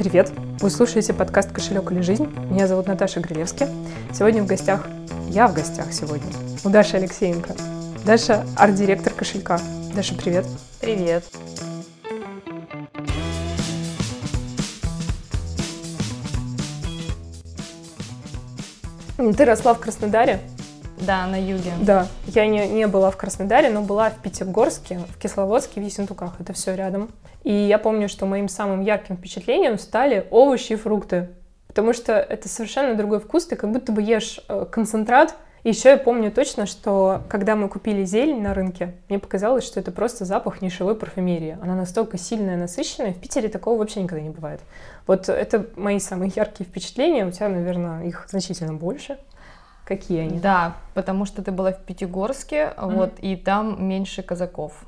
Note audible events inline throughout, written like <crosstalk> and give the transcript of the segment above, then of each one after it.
Привет! Вы слушаете подкаст «Кошелек или жизнь». Меня зовут Наташа Грилевски. Сегодня в гостях, я в гостях сегодня, у Даши Алексеенко. Даша – арт-директор кошелька. Даша, привет! Привет! Ты росла в Краснодаре? Да, на юге. Да, я не, не была в Краснодаре, но была в Пятигорске, в Кисловодске, в Ессентуках. Это все рядом. И я помню, что моим самым ярким впечатлением стали овощи и фрукты. Потому что это совершенно другой вкус, ты как будто бы ешь э, концентрат. И еще я помню точно, что когда мы купили зелень на рынке, мне показалось, что это просто запах нишевой парфюмерии. Она настолько сильная, насыщенная. В Питере такого вообще никогда не бывает. Вот это мои самые яркие впечатления. У тебя, наверное, их значительно больше. Какие они? Да, потому что ты была в Пятигорске, mm-hmm. вот, и там меньше казаков.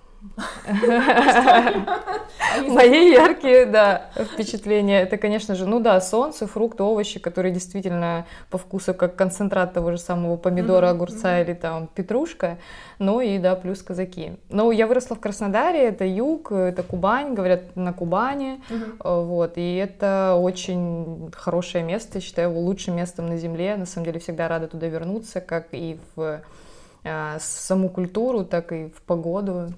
Мои яркие, да, впечатления. Это, конечно же, ну да, солнце, фрукты, овощи, которые действительно по вкусу как концентрат того же самого помидора, огурца или там петрушка. Ну и да, плюс казаки. Ну, я выросла в Краснодаре, это юг, это Кубань, говорят, на Кубани. Вот, и это очень хорошее место, считаю его лучшим местом на земле. На самом деле всегда рада туда вернуться, как и в а, саму культуру, так и в погоду.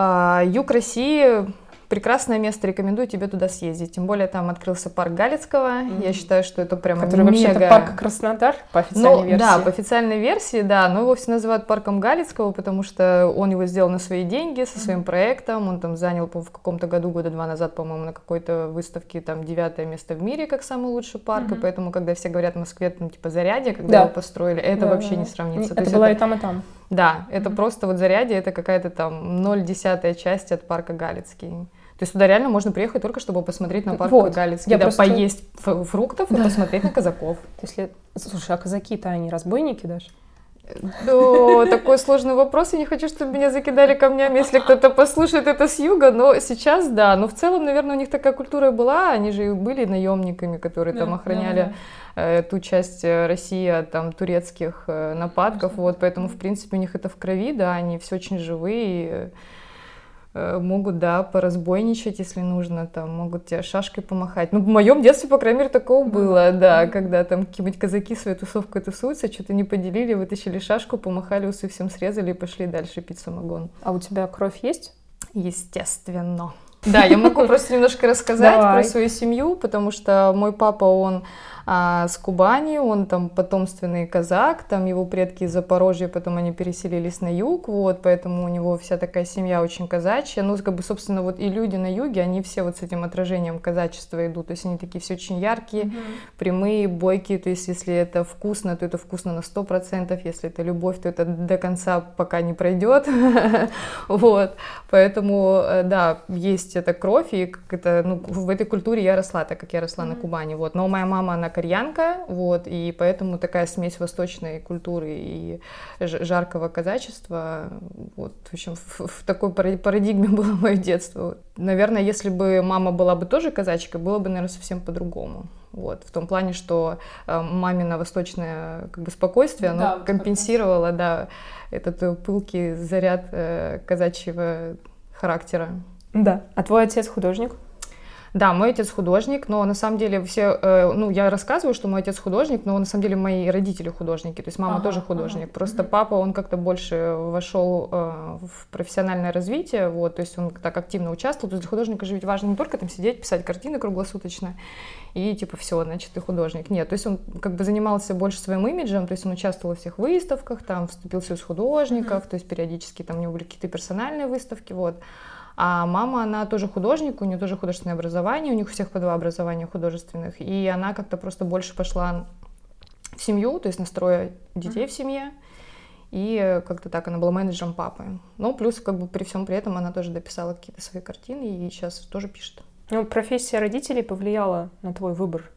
А, юг России прекрасное место, рекомендую тебе туда съездить. Тем более там открылся парк Галицкого. Mm-hmm. Я считаю, что это прям Который мега... вообще парк Краснодар по официальной ну, версии. Да, по официальной версии, да. Но его все называют парком Галицкого, потому что он его сделал на свои деньги, со своим mm-hmm. проектом. Он там занял в каком-то году, года два назад, по-моему, на какой-то выставке там девятое место в мире, как самый лучший парк. Mm-hmm. И поэтому, когда все говорят в Москве, там типа Зарядье, когда да. его построили, это да, вообще да. не сравнится. Это было это... и там, и там. Да, это mm-hmm. просто вот Зарядье, это какая-то там 0,1 часть от парка Галицкий. То есть туда реально можно приехать только, чтобы посмотреть на парк вот. Галицкий, да, просто... поесть фруктов да. и посмотреть на казаков. Если... Слушай, а казаки-то они разбойники даже? Да, такой сложный вопрос. Я не хочу, чтобы меня закидали камнями, если кто-то послушает это с юга. Но сейчас да. Но в целом, наверное, у них такая культура была. Они же и были наемниками, которые там охраняли э, ту часть э, России от там турецких э, нападков. Вот, поэтому, в принципе, у них это в крови, да, они все очень живые. Э, могут, да, поразбойничать, если нужно, там, могут тебе шашкой помахать. Ну, в моем детстве, по крайней мере, такого было, да, когда там какие-нибудь казаки своей тусовкой тусуются, что-то не поделили, вытащили шашку, помахали, усы всем срезали и пошли дальше пить самогон. А у тебя кровь есть? Естественно. Да, я могу просто немножко рассказать про свою семью, потому что мой папа, он а, с Кубани, он там потомственный казак, там его предки из Запорожья, потом они переселились на юг, вот, поэтому у него вся такая семья очень казачья, ну, как бы, собственно, вот и люди на юге, они все вот с этим отражением казачества идут, то есть они такие все очень яркие, mm-hmm. прямые, бойкие, то есть если это вкусно, то это вкусно на сто процентов, если это любовь, то это до конца пока не пройдет, <laughs> вот, поэтому, э, да, есть эта кровь, и как это, ну, в этой культуре я росла, так как я росла на Кубани, вот, но моя мама, она кореянка, вот, и поэтому такая смесь восточной культуры и жаркого казачества, вот, в общем, в, в такой парадигме <laughs> было мое детство. Наверное, если бы мама была бы тоже казачкой, было бы, наверное, совсем по-другому. Вот, в том плане, что э, мамино восточное как бы, спокойствие, оно да, компенсировало, да, этот пылкий заряд э, казачьего характера. Да. А твой отец художник? Да, мой отец художник, но на самом деле все, э, ну, я рассказываю, что мой отец художник, но на самом деле мои родители художники, то есть мама ага, тоже художник. Ага. Просто угу. папа, он как-то больше вошел э, в профессиональное развитие, вот, то есть он так активно участвовал. То есть для художника же ведь важно не только там сидеть, писать картины круглосуточно и типа все, значит, ты художник. Нет, то есть он как бы занимался больше своим имиджем, то есть он участвовал во всех выставках, там вступил в союз художников, угу. то есть периодически там у него были какие-то персональные выставки, вот. А мама, она тоже художник, у нее тоже художественное образование, у них у всех по два образования художественных. И она как-то просто больше пошла в семью, то есть настроя детей в семье. И как-то так, она была менеджером папы. Но плюс, как бы при всем при этом, она тоже дописала какие-то свои картины и сейчас тоже пишет. Ну, профессия родителей повлияла на твой выбор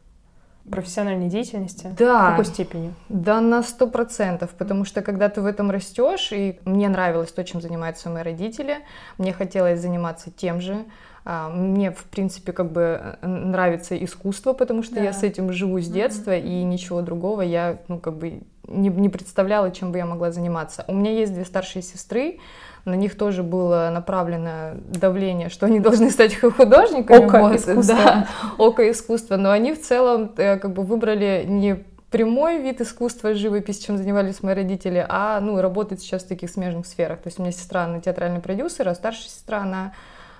профессиональной деятельности? Да. В какой степени? Да, на сто процентов, потому что когда ты в этом растешь, и мне нравилось то, чем занимаются мои родители, мне хотелось заниматься тем же, а, мне, в принципе, как бы э, нравится искусство, потому что да. я с этим живу с детства, mm-hmm. и ничего другого я, ну, как бы не, не представляла, чем бы я могла заниматься. У меня есть две старшие сестры, на них тоже было направлено давление, что они должны стать художниками. Око вот, искусства. Да, око искусства. Но они в целом э, как бы выбрали не прямой вид искусства, живопись, чем занимались мои родители, а ну, работает сейчас в таких смежных сферах. То есть у меня сестра, она театральный продюсер, а старшая сестра, она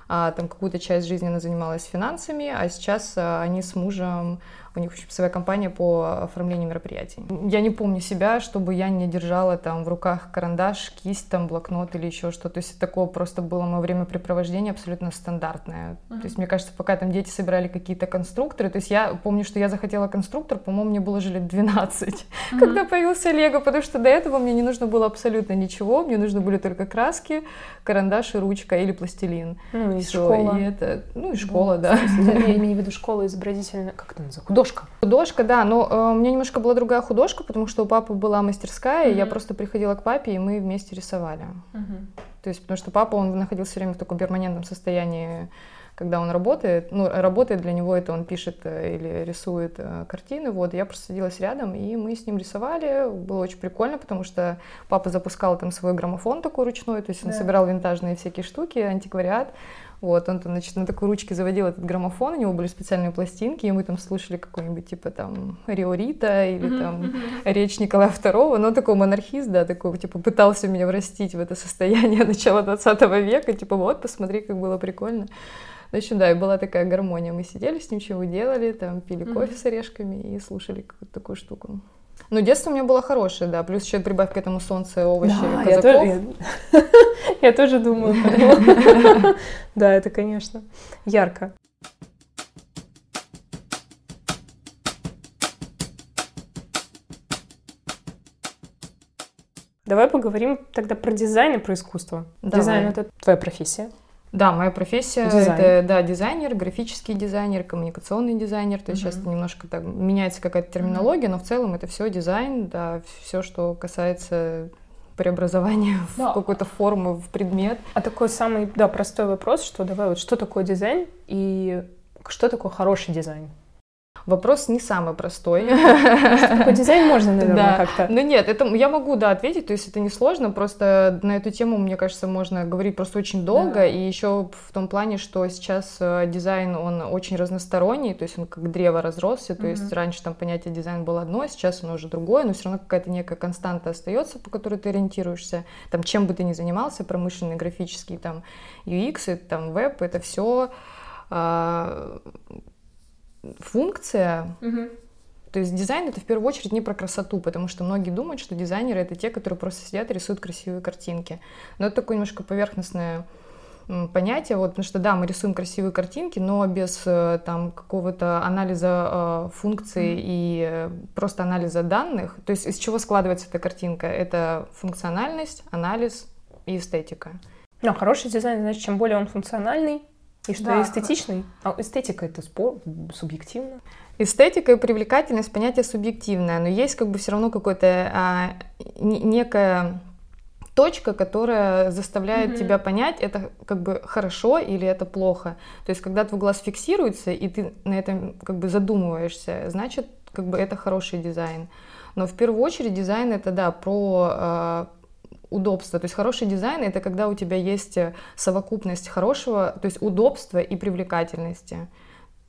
а, там какую-то часть жизни она занималась финансами, а сейчас а, они с мужем у них очень своя компания по оформлению мероприятий. Я не помню себя, чтобы я не держала там в руках карандаш, кисть, там блокнот или еще что-то. То есть такое просто было мое времяпрепровождение абсолютно стандартное. Uh-huh. То есть мне кажется, пока там дети собирали какие-то конструкторы, то есть я помню, что я захотела конструктор, по-моему, мне было же лет 12, uh-huh. когда появился Лего, потому что до этого мне не нужно было абсолютно ничего, мне нужны были только краски, карандаш и ручка или пластилин. Ну и Всё, школа. И это, ну и школа, да. да. Я <laughs> имею в виду школа изобразительная, как это называется? Художка. Художка, да, но э, у меня немножко была другая художка, потому что у папы была мастерская, mm-hmm. и я просто приходила к папе, и мы вместе рисовали. Mm-hmm. То есть, потому что папа, он находился все время в таком перманентном состоянии, когда он работает. Ну, работает для него это он пишет э, или рисует э, картины. Вот, я просто садилась рядом, и мы с ним рисовали. Было очень прикольно, потому что папа запускал там свой граммофон такой ручной, то есть он да. собирал винтажные всякие штуки, антиквариат. Вот, он там, значит, на такой ручке заводил этот граммофон, у него были специальные пластинки, и мы там слушали какой-нибудь, типа, там, Риорита или mm-hmm. там речь Николая II, но такой монархист, да, такой, типа, пытался меня врастить в это состояние <laughs> начала 20 века, типа, вот, посмотри, как было прикольно. В общем, да, и была такая гармония. Мы сидели с ним, чего делали, там, пили кофе mm-hmm. с орешками и слушали какую-то такую штуку. Ну, детство у меня было хорошее, да. Плюс еще прибавь к этому солнце, овощи, да, казаков. Я тоже, <laughs> я, я тоже думаю. <laughs> Да, это, конечно, ярко. Давай поговорим тогда про дизайн и про искусство. Давай. Дизайн — это твоя профессия. Да, моя профессия Дизайн. это да, дизайнер, графический дизайнер, коммуникационный дизайнер. То есть uh-huh. сейчас немножко так меняется какая-то терминология, uh-huh. но в целом это все дизайн, да, все, что касается преобразования да. <laughs> в какую-то форму, в предмет. А такой самый, да, простой вопрос, что давай вот что такое дизайн и что такое хороший дизайн? Вопрос не самый простой. Такой дизайн можно, наверное, да. как-то. Ну нет, это я могу, да, ответить, то есть это не сложно, просто на эту тему, мне кажется, можно говорить просто очень долго, да. и еще в том плане, что сейчас э, дизайн, он очень разносторонний, то есть он как древо разросся, то есть раньше там понятие дизайн было одно, сейчас оно уже другое, но все равно какая-то некая константа остается, по которой ты ориентируешься, там чем бы ты ни занимался, промышленный, графический, там UX, там веб, это все функция. Угу. То есть дизайн это в первую очередь не про красоту, потому что многие думают, что дизайнеры это те, которые просто сидят и рисуют красивые картинки. Но это такое немножко поверхностное понятие, вот, потому что да, мы рисуем красивые картинки, но без э, там какого-то анализа э, функций mm. и э, просто анализа данных. То есть из чего складывается эта картинка? Это функциональность, анализ и эстетика. Ну, хороший дизайн, значит, чем более он функциональный, и что да. эстетичный? А эстетика это спор, субъективно? Эстетика и привлекательность понятие субъективное, но есть как бы все равно какое-то а, некая точка, которая заставляет mm-hmm. тебя понять, это как бы хорошо или это плохо. То есть, когда твой глаз фиксируется, и ты на этом как бы задумываешься, значит, как бы это хороший дизайн. Но в первую очередь дизайн это, да, про а, удобство. То есть хороший дизайн это когда у тебя есть э, совокупность хорошего, то есть удобства и привлекательности.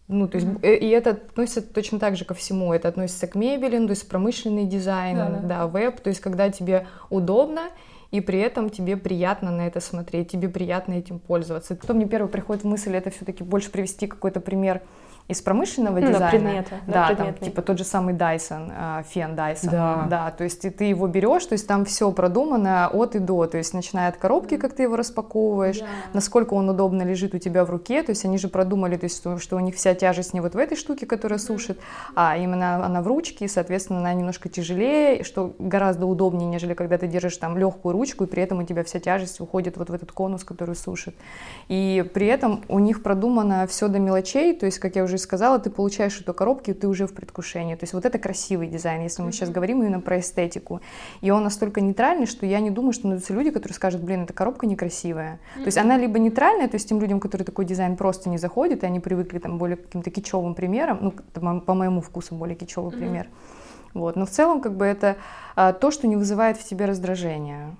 Ну, то есть, mm-hmm. и это относится точно так же ко всему. Это относится к мебели, то есть промышленный дизайн, да, да. да, веб. То есть, когда тебе удобно, и при этом тебе приятно на это смотреть, тебе приятно этим пользоваться. Потом мне первый приходит мысль, это все-таки больше привести какой-то пример из промышленного дизайна. Да, предметы. Да, да там, типа тот же самый Dyson, а, фен Dyson. Да. да. То есть ты его берешь, то есть там все продумано от и до, то есть начиная от коробки, как ты его распаковываешь, да. насколько он удобно лежит у тебя в руке, то есть они же продумали, то есть что, что у них вся тяжесть не вот в этой штуке, которая сушит, а именно она в ручке, и, соответственно, она немножко тяжелее, что гораздо удобнее, нежели когда ты держишь там легкую ручку, и при этом у тебя вся тяжесть уходит вот в этот конус, который сушит. И при этом у них продумано все до мелочей, то есть, как я уже уже сказала, ты получаешь эту коробку, и ты уже в предвкушении. То есть вот это красивый дизайн, если мы сейчас говорим именно про эстетику. И он настолько нейтральный, что я не думаю, что найдутся люди, которые скажут, блин, эта коробка некрасивая. Mm-hmm. То есть она либо нейтральная, то есть тем людям, которые такой дизайн просто не заходит, и они привыкли там более каким-то кичевым примерам, ну, по моему вкусу более кичевый mm-hmm. пример, Вот. Но в целом как бы это а, то, что не вызывает в тебе раздражения.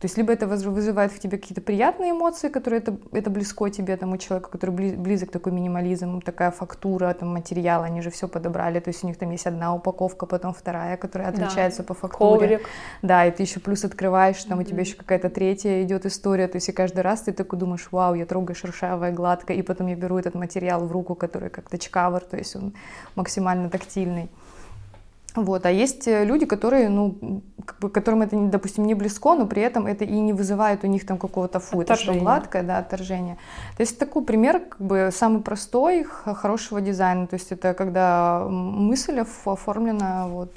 То есть либо это вызывает в тебе какие-то приятные эмоции, которые это, это близко тебе, тому человеку, который близок такой минимализм, такая фактура, там материал, они же все подобрали, то есть у них там есть одна упаковка, потом вторая, которая отличается да. по фактуре. Коврик. Да, и ты еще плюс открываешь, там mm-hmm. у тебя еще какая-то третья идет история, то есть и каждый раз ты такой думаешь, вау, я трогаю шершавое, гладко, и потом я беру этот материал в руку, который как тачкавер, то есть он максимально тактильный. Вот. А есть э, люди, которые, ну, как бы, которым это, допустим, не близко, но при этом это и не вызывает у них там какого-то фу, это что гладкое, да, отторжение. То есть такой пример, как бы, самый простой хорошего дизайна. То есть это когда мысль оформлена, вот,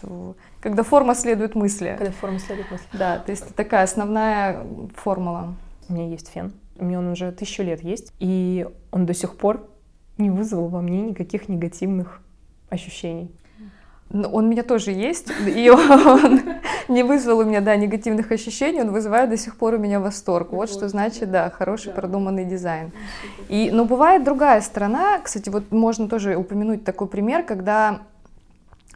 когда форма следует мысли. Когда форма следует мысли. Да, то есть это такая основная формула. У меня есть фен, у меня он уже тысячу лет есть, и он до сих пор не вызвал во мне никаких негативных ощущений. Он у меня тоже есть, и <laughs> он не вызвал у меня, да, негативных ощущений, он вызывает до сих пор у меня восторг. Вот что значит, да, хороший продуманный дизайн. И, но бывает другая сторона, кстати, вот можно тоже упомянуть такой пример, когда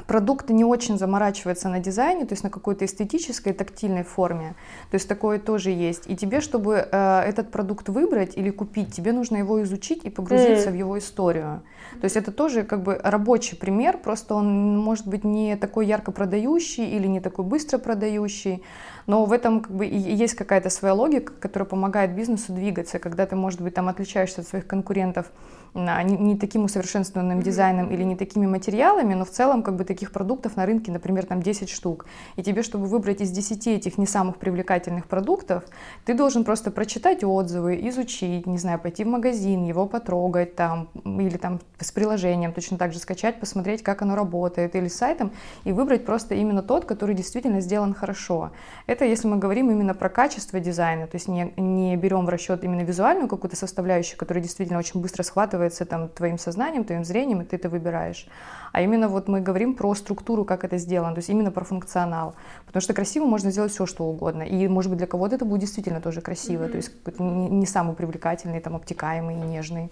продукт не очень заморачивается на дизайне, то есть на какой-то эстетической, тактильной форме. То есть такое тоже есть. И тебе, чтобы э, этот продукт выбрать или купить, тебе нужно его изучить и погрузиться mm. в его историю. То есть это тоже как бы рабочий пример, просто он может быть не такой ярко продающий или не такой быстро продающий, но в этом как бы и есть какая-то своя логика, которая помогает бизнесу двигаться, когда ты, может быть, там отличаешься от своих конкурентов не, не таким усовершенствованным дизайном или не такими материалами, но в целом как бы таких продуктов на рынке, например, там 10 штук. И тебе, чтобы выбрать из 10 этих не самых привлекательных продуктов, ты должен просто прочитать отзывы, изучить, не знаю, пойти в магазин, его потрогать там, или там с приложением точно так же скачать, посмотреть, как оно работает, или с сайтом, и выбрать просто именно тот, который действительно сделан хорошо. Это если мы говорим именно про качество дизайна, то есть не, не берем в расчет именно визуальную какую-то составляющую, которая действительно очень быстро схватывает оценивается там твоим сознанием, твоим зрением, и ты это выбираешь. А именно вот мы говорим про структуру, как это сделано, то есть именно про функционал. Потому что красиво можно сделать все, что угодно. И, может быть, для кого-то это будет действительно тоже красиво, mm-hmm. то есть не самый привлекательный, там, обтекаемый, нежный.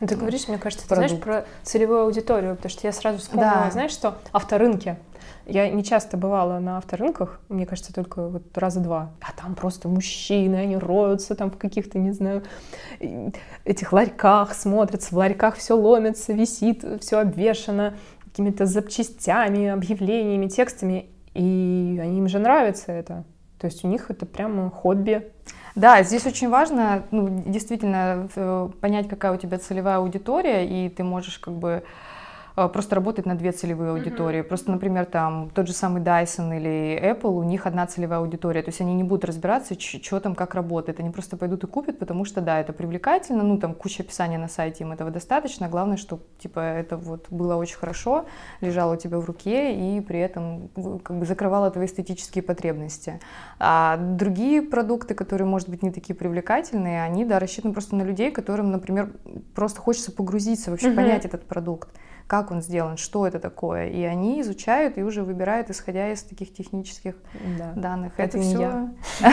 Ну, ты говоришь, мне кажется, ты знаешь про целевую аудиторию, потому что я сразу вспомнила, да. знаешь что, авторынки. Я не часто бывала на авторынках, мне кажется, только вот раза два. А там просто мужчины, они роются там в каких-то, не знаю, этих ларьках, смотрятся, в ларьках все ломится, висит, все обвешено какими-то запчастями, объявлениями, текстами. И они им же нравится это. То есть у них это прямо хобби. Да, здесь очень важно, ну, действительно, э, понять, какая у тебя целевая аудитория, и ты можешь как бы просто работает на две целевые аудитории. Mm-hmm. Просто, например, там тот же самый Dyson или Apple, у них одна целевая аудитория, то есть они не будут разбираться, что там, как работает, они просто пойдут и купят, потому что, да, это привлекательно, ну, там куча описания на сайте, им этого достаточно, главное, чтобы, типа, это вот было очень хорошо, лежало у тебя в руке и при этом как бы закрывало твои эстетические потребности. А другие продукты, которые, может быть, не такие привлекательные, они, да, рассчитаны просто на людей, которым, например, просто хочется погрузиться, вообще mm-hmm. понять этот продукт как он сделан, что это такое. И они изучают и уже выбирают, исходя из таких технических да. данных. Это, это все... я. <laughs>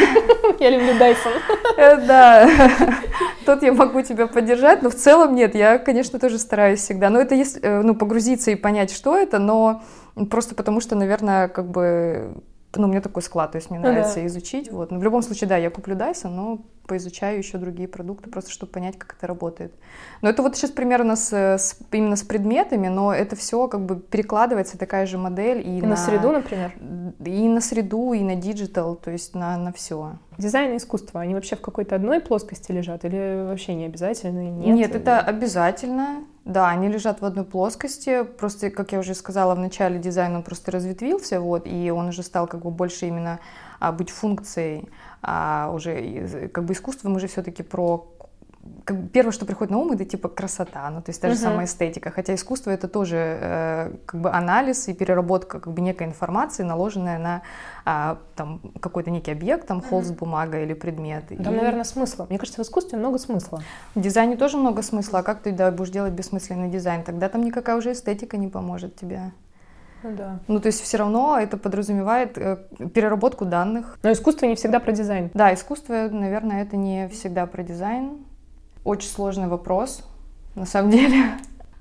Я люблю Dyson. Э, да, <laughs> тут я могу тебя поддержать, но в целом нет, я, конечно, тоже стараюсь всегда. Но это если, э, ну, погрузиться и понять, что это, но просто потому что, наверное, как бы ну, у меня такой склад, то есть мне ну нравится да. изучить. Вот. Но в любом случае, да, я куплю Dyson, но поизучаю еще другие продукты, просто чтобы понять, как это работает. Но это вот сейчас примерно с, с, именно с предметами, но это все как бы перекладывается, такая же модель. И, и на, на среду, например? И на среду, и на digital, то есть на, на все. Дизайн и искусство, они вообще в какой-то одной плоскости лежат или вообще не обязательно? Нет, Нет это обязательно. Да, они лежат в одной плоскости. Просто, как я уже сказала, в начале дизайн он просто разветвился, вот, и он уже стал как бы больше именно а, быть функцией а, уже как бы искусством уже все-таки про как первое, что приходит на ум, это типа красота, ну то есть та же uh-huh. самая эстетика. Хотя искусство это тоже э, как бы анализ и переработка как бы некой информации, наложенная на а, там какой-то некий объект, там холст, uh-huh. бумага или предмет. Там, и... наверное, смысла. Мне кажется, в искусстве много смысла. В дизайне тоже много смысла. А как ты да, будешь делать бессмысленный дизайн? Тогда там никакая уже эстетика не поможет тебе. Ну да. Ну то есть все равно это подразумевает э, переработку данных. Но искусство не всегда про дизайн. Да, искусство, наверное, это не всегда про дизайн. Очень сложный вопрос, на самом деле.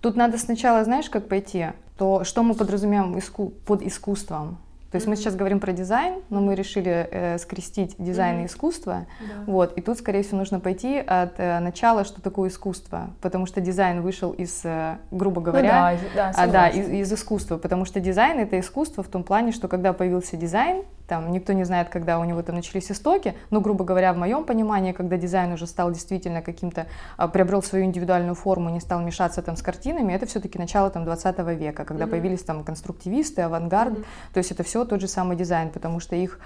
Тут надо сначала, знаешь, как пойти? то что мы подразумеваем иску под искусством? То есть mm-hmm. мы сейчас говорим про дизайн, но мы решили э, скрестить дизайн mm-hmm. и искусство. Да. Вот, и тут, скорее всего, нужно пойти от э, начала, что такое искусство. Потому что дизайн вышел из, э, грубо ну говоря, ну, да, да, а, да, из, из искусства. Потому что дизайн это искусство в том плане, что когда появился дизайн, там никто не знает, когда у него там начались истоки, но, грубо говоря, в моем понимании, когда дизайн уже стал действительно каким-то, а, приобрел свою индивидуальную форму, не стал мешаться там с картинами, это все-таки начало там 20 века, когда mm-hmm. появились там конструктивисты, авангард, mm-hmm. то есть это все тот же самый дизайн, потому что их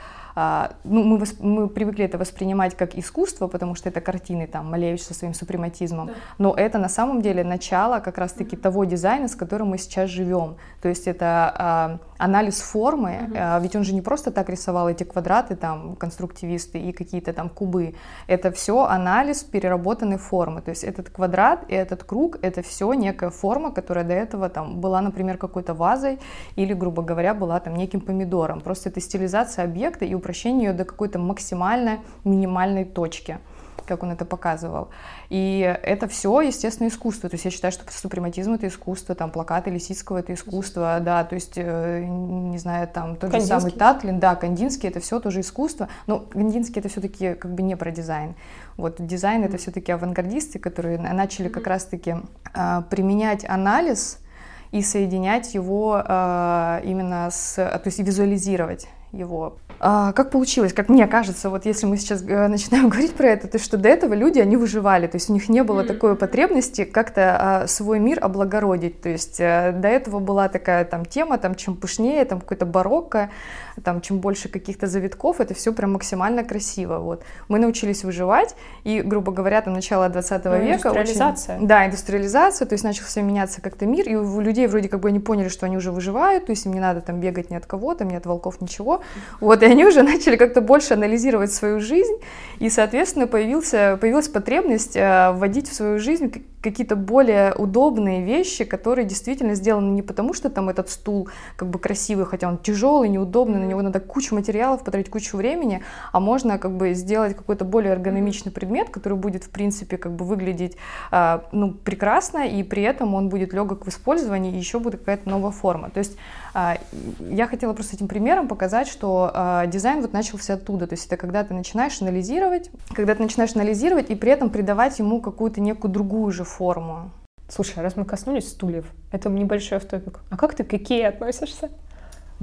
ну, мы, восп... мы привыкли это воспринимать как искусство, потому что это картины, там, Малевич со своим супрематизмом, да. но это на самом деле начало как раз-таки mm-hmm. того дизайна, с которым мы сейчас живем. То есть это а, анализ формы, mm-hmm. а, ведь он же не просто так рисовал эти квадраты, там, конструктивисты и какие-то там кубы. Это все анализ переработанной формы. То есть этот квадрат и этот круг, это все некая форма, которая до этого там была, например, какой-то вазой или, грубо говоря, была там неким помидором. Просто это стилизация объекта и упрощение ее до какой-то максимально минимальной точки как он это показывал. И это все, естественно, искусство. То есть я считаю, что супрематизм — это искусство, там, плакаты Лисицкого — это искусство, да, то есть, э, не знаю, там, тот же самый Татлин, да, Кандинский — это все тоже искусство, но Кандинский — это все-таки как бы не про дизайн. Вот дизайн — это все-таки авангардисты, которые начали как раз-таки э, применять анализ и соединять его э, именно с, то есть визуализировать его. А, как получилось, как мне кажется, вот если мы сейчас э, <laughs> начинаем говорить про это, то что до этого люди, они выживали, то есть у них не было такой потребности как-то а, свой мир облагородить, то есть а, до этого была такая там тема, там чем пышнее, там какой-то барокко, там чем больше каких-то завитков, это все прям максимально красиво, вот. Мы научились выживать, и, грубо говоря, там начало 20 ну, века... Индустриализация. Очень, да, индустриализация, то есть начался меняться как-то мир, и у людей вроде как бы они поняли, что они уже выживают, то есть им не надо там бегать ни от кого, там ни от волков, ничего, вот, и они уже <laughs> начали как-то больше анализировать свою жизнь, и, соответственно, появился, появилась потребность э, вводить в свою жизнь какие-то более удобные вещи, которые действительно сделаны не потому, что там этот стул как бы красивый, хотя он тяжелый, неудобный, него надо кучу материалов, потратить кучу времени, а можно как бы сделать какой-то более эргономичный предмет, который будет, в принципе, как бы выглядеть э, ну, прекрасно, и при этом он будет легок в использовании, и еще будет какая-то новая форма. То есть э, я хотела просто этим примером показать, что э, дизайн вот начался оттуда, то есть это когда ты начинаешь анализировать, когда ты начинаешь анализировать и при этом придавать ему какую-то некую другую же форму. Слушай, а раз мы коснулись стульев, это небольшой автопик. А как ты к Икее относишься?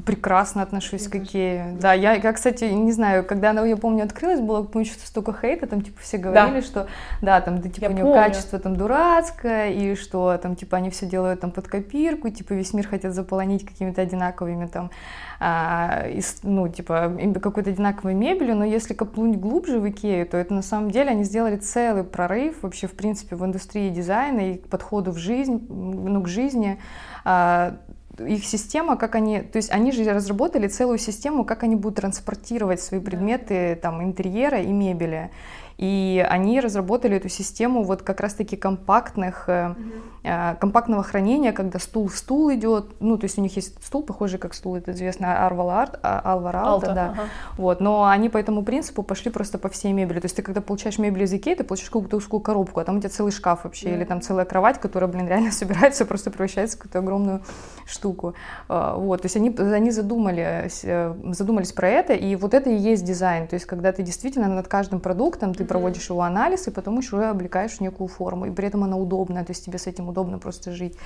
Прекрасно отношусь к Икее. Да, я, я, кстати, не знаю, когда она, я помню, открылась, было, помню, что столько хейта, там, типа, все говорили, да. что, да, там, да, типа, я у нее качество там дурацкое, и что, там, типа, они все делают там под копирку, типа, весь мир хотят заполонить какими-то одинаковыми там, а, из, ну, типа, какой-то одинаковой мебелью, но если копнуть глубже в Икею, то это на самом деле они сделали целый прорыв вообще, в принципе, в индустрии дизайна и к подходу в жизнь, ну, к жизни, а, их система, как они, то есть они же разработали целую систему, как они будут транспортировать свои предметы там интерьера и мебели. И они разработали эту систему вот как раз-таки компактных, mm-hmm. компактного хранения, когда стул в стул идет. Ну, то есть у них есть стул, похожий как стул, это известно, Арвалар, Алвар Алта, да. Ага. Вот, но они по этому принципу пошли просто по всей мебели. То есть ты когда получаешь мебель из Икеи, ты получаешь какую-то узкую коробку, а там у тебя целый шкаф вообще, yeah. или там целая кровать, которая, блин, реально <laughs> собирается, просто превращается в какую-то огромную штуку. А, вот, то есть они, они задумались, э, задумались про это, и вот это и есть дизайн. То есть когда ты действительно над каждым продуктом, ты проводишь его анализ, и потом еще облекаешь в некую форму, и при этом она удобная, то есть тебе с этим удобно просто жить.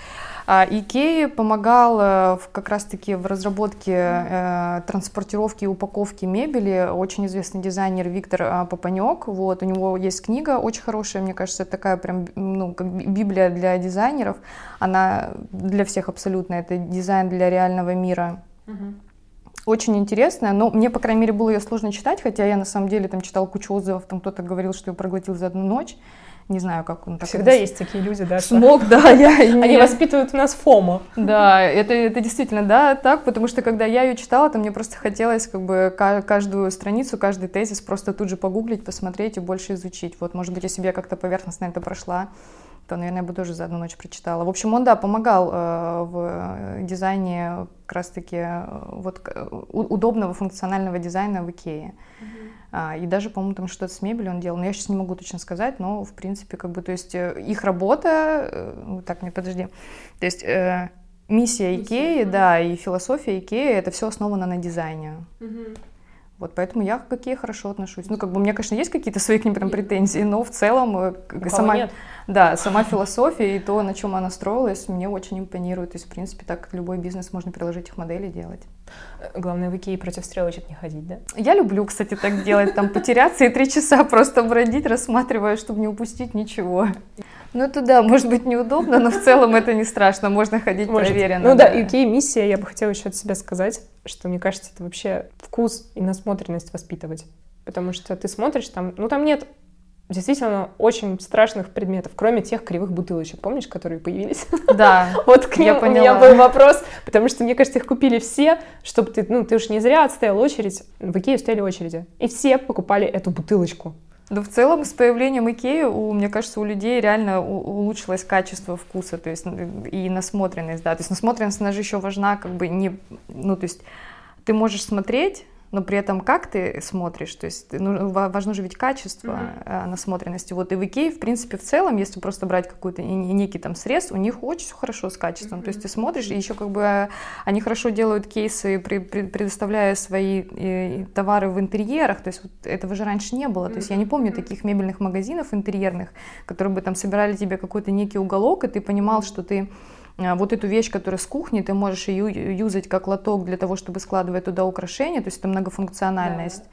А Икея помогал э, как раз-таки в разработке э, транспортировки и упаковки мебели. Очень известный дизайнер Виктор э, Папанек, вот, у него есть книга очень хорошая, мне кажется, такая прям, ну, как библия для дизайнеров, она для всех абсолютно, это дизайн для реального мира. Uh-huh очень интересная, но мне, по крайней мере, было ее сложно читать, хотя я на самом деле там читал кучу отзывов, там кто-то говорил, что ее проглотил за одну ночь. Не знаю, как он так... Всегда есть такие люди, да? Смог, да. Я, <laughs> Они я... воспитывают у нас фома. Да, это, это действительно, да, так, потому что когда я ее читала, то мне просто хотелось как бы каждую страницу, каждый тезис просто тут же погуглить, посмотреть и больше изучить. Вот, может быть, я себе как-то поверхностно это прошла то, наверное, я бы тоже за одну ночь прочитала. В общем, он, да, помогал э, в дизайне как раз-таки э, вот, удобного функционального дизайна в Икее. Mm-hmm. А, и даже, по-моему, там что-то с мебелью он делал. Но я сейчас не могу точно сказать, но, в принципе, как бы, то есть э, их работа... Э, так, не подожди. То есть... Э, миссия Икеи, да, и философия Икеи, это все основано на дизайне. Угу. Вот поэтому я к Икее хорошо отношусь. Ну, как бы у меня, конечно, есть какие-то свои к ним там претензии, но в целом э, сама, нет. Да, сама философия и то, на чем она строилась, мне очень импонирует. То есть, в принципе, так любой бизнес можно приложить их модели делать. Главное, в Икее против стрелочек не ходить, да? Я люблю, кстати, так делать, там потеряться и три часа просто бродить, рассматривая, чтобы не упустить ничего. Ну, это да, может быть неудобно, но в целом это не страшно, можно ходить может. проверенно. Ну да, окей, миссия, я бы хотела еще от себя сказать, что мне кажется, это вообще вкус и насмотренность воспитывать. Потому что ты смотришь там, ну там нет действительно очень страшных предметов, кроме тех кривых бутылочек, помнишь, которые появились? Да. <laughs> вот к ним у меня был вопрос, потому что, мне кажется, их купили все, чтобы ты, ну, ты уж не зря отстоял очередь, в Икее стояли очереди, и все покупали эту бутылочку. Да в целом с появлением Икеи, у, мне кажется, у людей реально улучшилось качество вкуса, то есть и насмотренность, да, то есть насмотренность, она же еще важна, как бы не, ну, то есть ты можешь смотреть но при этом как ты смотришь, то есть ну, важно же ведь качество mm-hmm. насмотренности. Вот и в Икее, в принципе, в целом, если просто брать какой-то некий там срез, у них очень все хорошо с качеством. Mm-hmm. То есть ты смотришь, и еще как бы а, они хорошо делают кейсы, предоставляя свои и, товары в интерьерах. То есть вот этого же раньше не было. То есть я не помню таких мебельных магазинов интерьерных, которые бы там собирали тебе какой-то некий уголок, и ты понимал, что ты вот эту вещь, которая с кухни, ты можешь ее юзать как лоток для того, чтобы складывать туда украшения, то есть это многофункциональность. Да.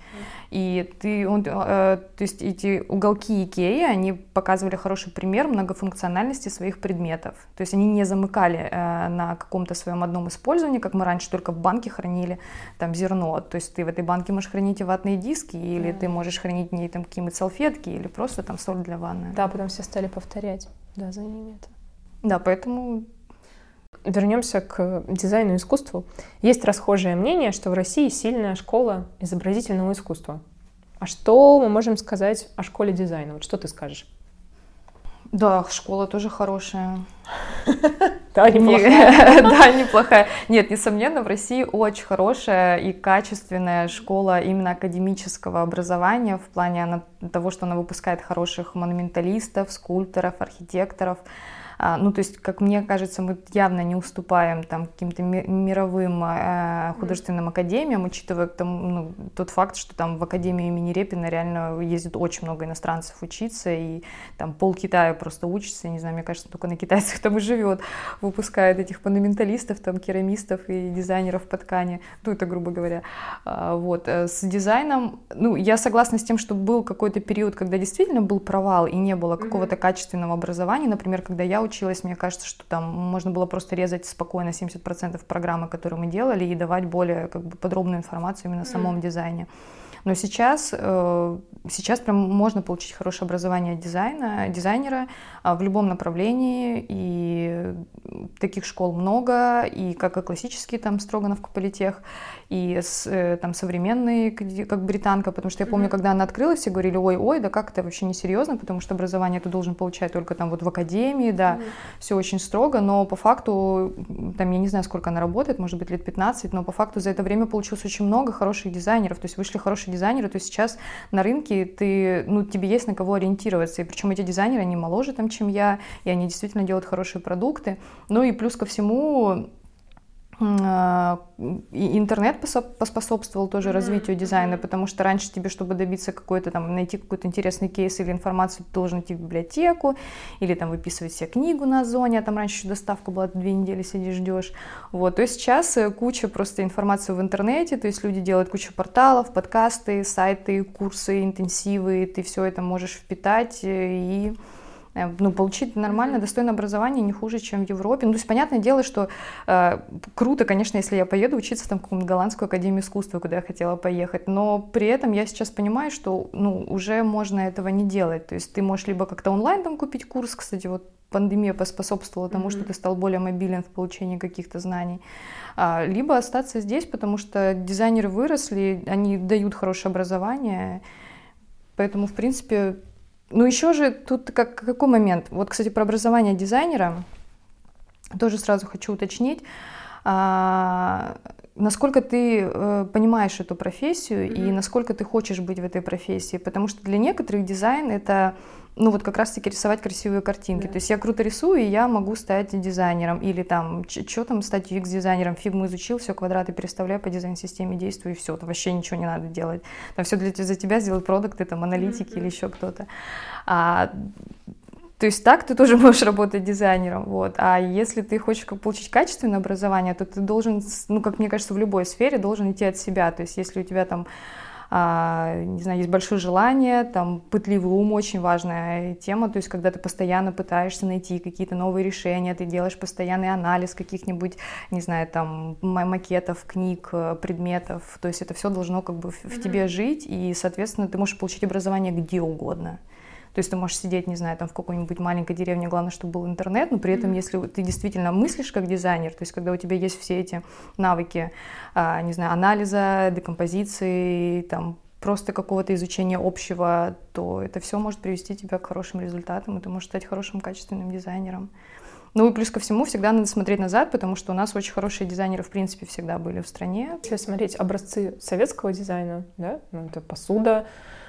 И ты, он, э, то есть эти уголки Икеи, они показывали хороший пример многофункциональности своих предметов. То есть они не замыкали э, на каком-то своем одном использовании, как мы раньше только в банке хранили там зерно. То есть ты в этой банке можешь хранить и ватные диски, или mm. ты можешь хранить в ней там какие-нибудь салфетки, или просто там соль для ванны. Да, потом все стали повторять. Да, за ними это. Да, поэтому вернемся к дизайну и искусству. Есть расхожее мнение, что в России сильная школа изобразительного искусства. А что мы можем сказать о школе дизайна? Вот что ты скажешь? Да, школа тоже хорошая. <laughs> Да, неплохая. <laughs> Да, неплохая. Нет, несомненно, в России очень хорошая и качественная школа именно академического образования в плане того, что она выпускает хороших монументалистов, скульпторов, архитекторов. А, ну, то есть, как мне кажется, мы явно не уступаем там каким-то мировым э, художественным академиям, учитывая там, ну, тот факт, что там в Академию имени Репина реально ездит очень много иностранцев учиться, и там пол Китая просто учится, не знаю, мне кажется, только на китайцах <laughs> там и живет, выпускает этих монументалистов, там, керамистов и дизайнеров по ткани, ну, это грубо говоря. А, вот. Э, с дизайном, ну, я согласна с тем, что был какой-то период, когда действительно был провал и не было какого-то качественного образования, например, когда я училась, мне кажется, что там можно было просто резать спокойно 70% программы, которые мы делали, и давать более как бы, подробную информацию именно о самом дизайне. Но сейчас, э, сейчас прям можно получить хорошее образование дизайна, дизайнера а, в любом направлении, и таких школ много, и как и классический там Строгановка политех, и с, э, там современные, как британка, потому что я помню, mm-hmm. когда она открылась, все говорили, ой-ой, да как это вообще несерьезно, потому что образование ты должен получать только там вот в академии, да, mm-hmm. все очень строго, но по факту, там я не знаю, сколько она работает, может быть лет 15, но по факту за это время получилось очень много хороших дизайнеров, то есть вышли хорошие дизайнеры, то сейчас на рынке ты, ну, тебе есть на кого ориентироваться, и причем эти дизайнеры, они моложе там, чем я, и они действительно делают хорошие продукты, ну и плюс ко всему а, интернет поспособствовал тоже развитию дизайна, потому что раньше тебе, чтобы добиться какой-то там, найти какой-то интересный кейс или информацию, ты должен идти в библиотеку или там выписывать себе книгу на зоне, а там раньше еще доставка была, две недели сидишь, ждешь. Вот, то есть сейчас э, куча просто информации в интернете, то есть люди делают кучу порталов, подкасты, сайты, курсы, интенсивы, ты все это можешь впитать э, и ну, получить нормальное, достойное образование не хуже, чем в Европе. Ну, то есть, понятное дело, что э, круто, конечно, если я поеду учиться там, в какую-нибудь голландскую академию искусства, куда я хотела поехать, но при этом я сейчас понимаю, что ну, уже можно этого не делать. То есть ты можешь либо как-то онлайн там купить курс, кстати, вот пандемия поспособствовала тому, mm-hmm. что ты стал более мобилен в получении каких-то знаний, а, либо остаться здесь, потому что дизайнеры выросли, они дают хорошее образование, поэтому, в принципе, ну, еще же тут как, какой момент? Вот, кстати, про образование дизайнера тоже сразу хочу уточнить. А, насколько ты э, понимаешь эту профессию mm-hmm. и насколько ты хочешь быть в этой профессии, потому что для некоторых дизайн это ну вот как раз-таки рисовать красивые картинки. Да. То есть я круто рисую, и я могу стать дизайнером. Или там, что там стать UX-дизайнером, фигму изучил, все, квадраты переставляю по дизайн-системе, действую, и все, там вообще ничего не надо делать. Там все для, за тебя сделают продукты, там, аналитики mm-hmm. или еще кто-то. А, то есть так ты тоже <laughs> можешь работать дизайнером, вот. А если ты хочешь получить качественное образование, то ты должен, ну, как мне кажется, в любой сфере должен идти от себя. То есть если у тебя там не знаю, есть большое желание, там, пытливый ум очень важная тема, то есть когда ты постоянно пытаешься найти какие-то новые решения, ты делаешь постоянный анализ каких-нибудь, не знаю, там, макетов, книг, предметов, то есть это все должно как бы в, в тебе жить, и, соответственно, ты можешь получить образование где угодно. То есть ты можешь сидеть, не знаю, там в какой-нибудь маленькой деревне, главное, чтобы был интернет, но при этом, mm-hmm. если ты действительно мыслишь как дизайнер, то есть когда у тебя есть все эти навыки, а, не знаю, анализа, декомпозиции, там просто какого-то изучения общего, то это все может привести тебя к хорошим результатам, и ты можешь стать хорошим качественным дизайнером. Ну и плюс ко всему всегда надо смотреть назад, потому что у нас очень хорошие дизайнеры в принципе всегда были в стране. Если смотреть образцы советского дизайна, да, ну, это посуда,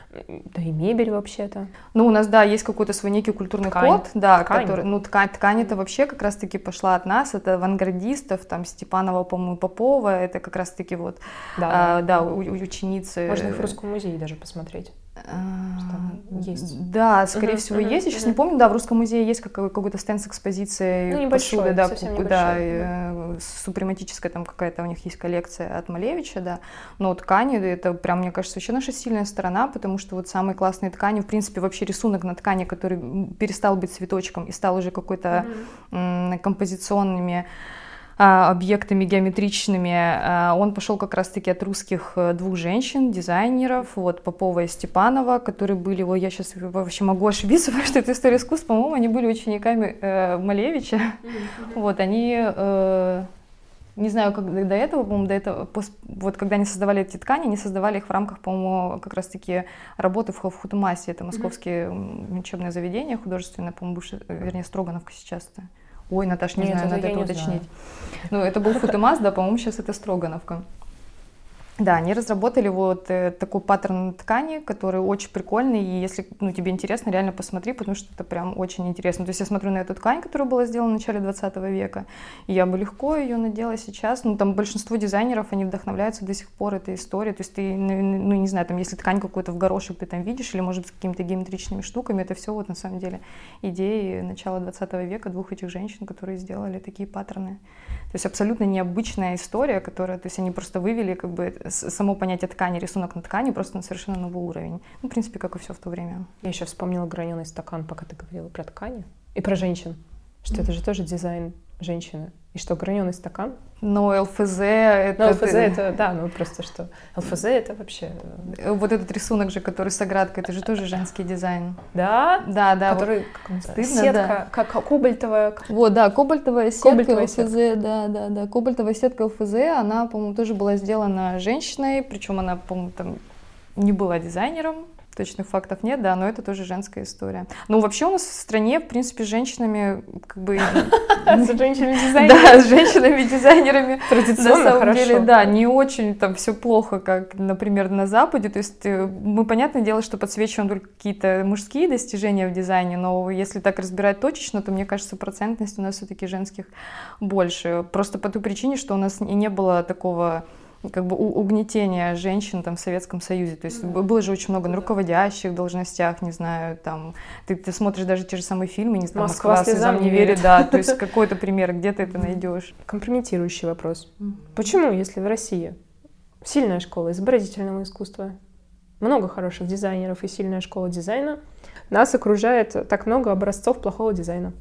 да и мебель вообще-то. Ну, у нас, да, есть какой-то свой некий культурный ткань. код, да, ткань. который, ну, ткань, ткань это вообще как раз-таки пошла от нас, это авангардистов, там, Степанова, по-моему, Попова, это как раз-таки вот, да, а, да у, ученицы. Можно в Русском музее даже посмотреть. Там есть. Да, скорее uh-huh, всего uh-huh, есть. Я сейчас uh-huh. не помню, да, в Русском музее есть какой-то стенд с экспозицией ну, посуды, да, небольшой, да, э, супрематическая там какая-то у них есть коллекция от Малевича, да. Но ткани, это прям, мне кажется, вообще наша сильная сторона, потому что вот самые классные ткани, в принципе, вообще рисунок на ткани, который перестал быть цветочком и стал уже какой-то uh-huh. композиционными а, объектами геометричными. А, он пошел как раз-таки от русских э, двух женщин, дизайнеров, вот Попова и Степанова, которые были, ой, я сейчас вообще могу ошибиться, <laughs> потому что это история искусства, по-моему, они были учениками э, Малевича. Mm-hmm. Вот, они э, не знаю, как до этого, по-моему, до этого, вот когда они создавали эти ткани, они создавали их в рамках, по-моему, как раз-таки работы в Хутумасе, это московские mm-hmm. учебное заведение художественное, по-моему, бывшее, вернее, Строгановка сейчас-то. Ой, Наташ, не Нет, знаю, надо это уточнить. Знаю. Ну, это был Футемас, да, по-моему, сейчас это Строгановка. Да, они разработали вот э, такой паттерн ткани, который очень прикольный, и если ну, тебе интересно, реально посмотри, потому что это прям очень интересно. То есть я смотрю на эту ткань, которая была сделана в начале 20 века, и я бы легко ее надела сейчас. Ну, там большинство дизайнеров, они вдохновляются до сих пор этой историей. То есть ты, ну, ну не знаю, там, если ткань какую-то в горошек ты там видишь, или, может с какими-то геометричными штуками, это все вот на самом деле идеи начала 20 века двух этих женщин, которые сделали такие паттерны. То есть абсолютно необычная история, которая, то есть они просто вывели как бы само понятие ткани, рисунок на ткани просто на совершенно новый уровень. Ну, в принципе, как и все в то время. Я еще вспомнила граненый стакан, пока ты говорила про ткани и про женщин, что mm-hmm. это же тоже дизайн женщины. И что, граненый стакан? Но ЛФЗ это... Ну, ЛФЗ это, да, ну просто что... ЛФЗ это вообще... Э, вот этот рисунок же, который с оградкой, это же тоже женский дизайн. Да? Да, да. Который, вот, Стыдно, сетка, да. как кобальтовая... Вот, да, кобальтовая сетка кобальтовая ЛФЗ, сетка. да, да, да. Кобальтовая сетка ЛФЗ, она, по-моему, тоже была сделана женщиной, причем она, по-моему, там не была дизайнером, точных фактов нет, да, но это тоже женская история. Ну, вообще у нас в стране, в принципе, с женщинами как бы... <laughs> С женщинами-дизайнерами? Да, с женщинами-дизайнерами. Традиционно На самом деле, да, не очень там все плохо, как, например, на Западе. То есть э, мы, понятное дело, что подсвечиваем только какие-то мужские достижения в дизайне, но если так разбирать точечно, то, мне кажется, процентность у нас все-таки женских больше. Просто по той причине, что у нас не было такого как бы угнетения женщин там в Советском Союзе. То есть mm-hmm. было же очень много на руководящих должностях, не знаю, там, ты, ты смотришь даже те же самые фильмы, не знаю, Москва, Москва слезам не верит, да, то есть <laughs> какой-то пример, где ты это найдешь. Компрометирующий вопрос. Почему, если в России сильная школа изобразительного искусства, много хороших дизайнеров и сильная школа дизайна, нас окружает так много образцов плохого дизайна?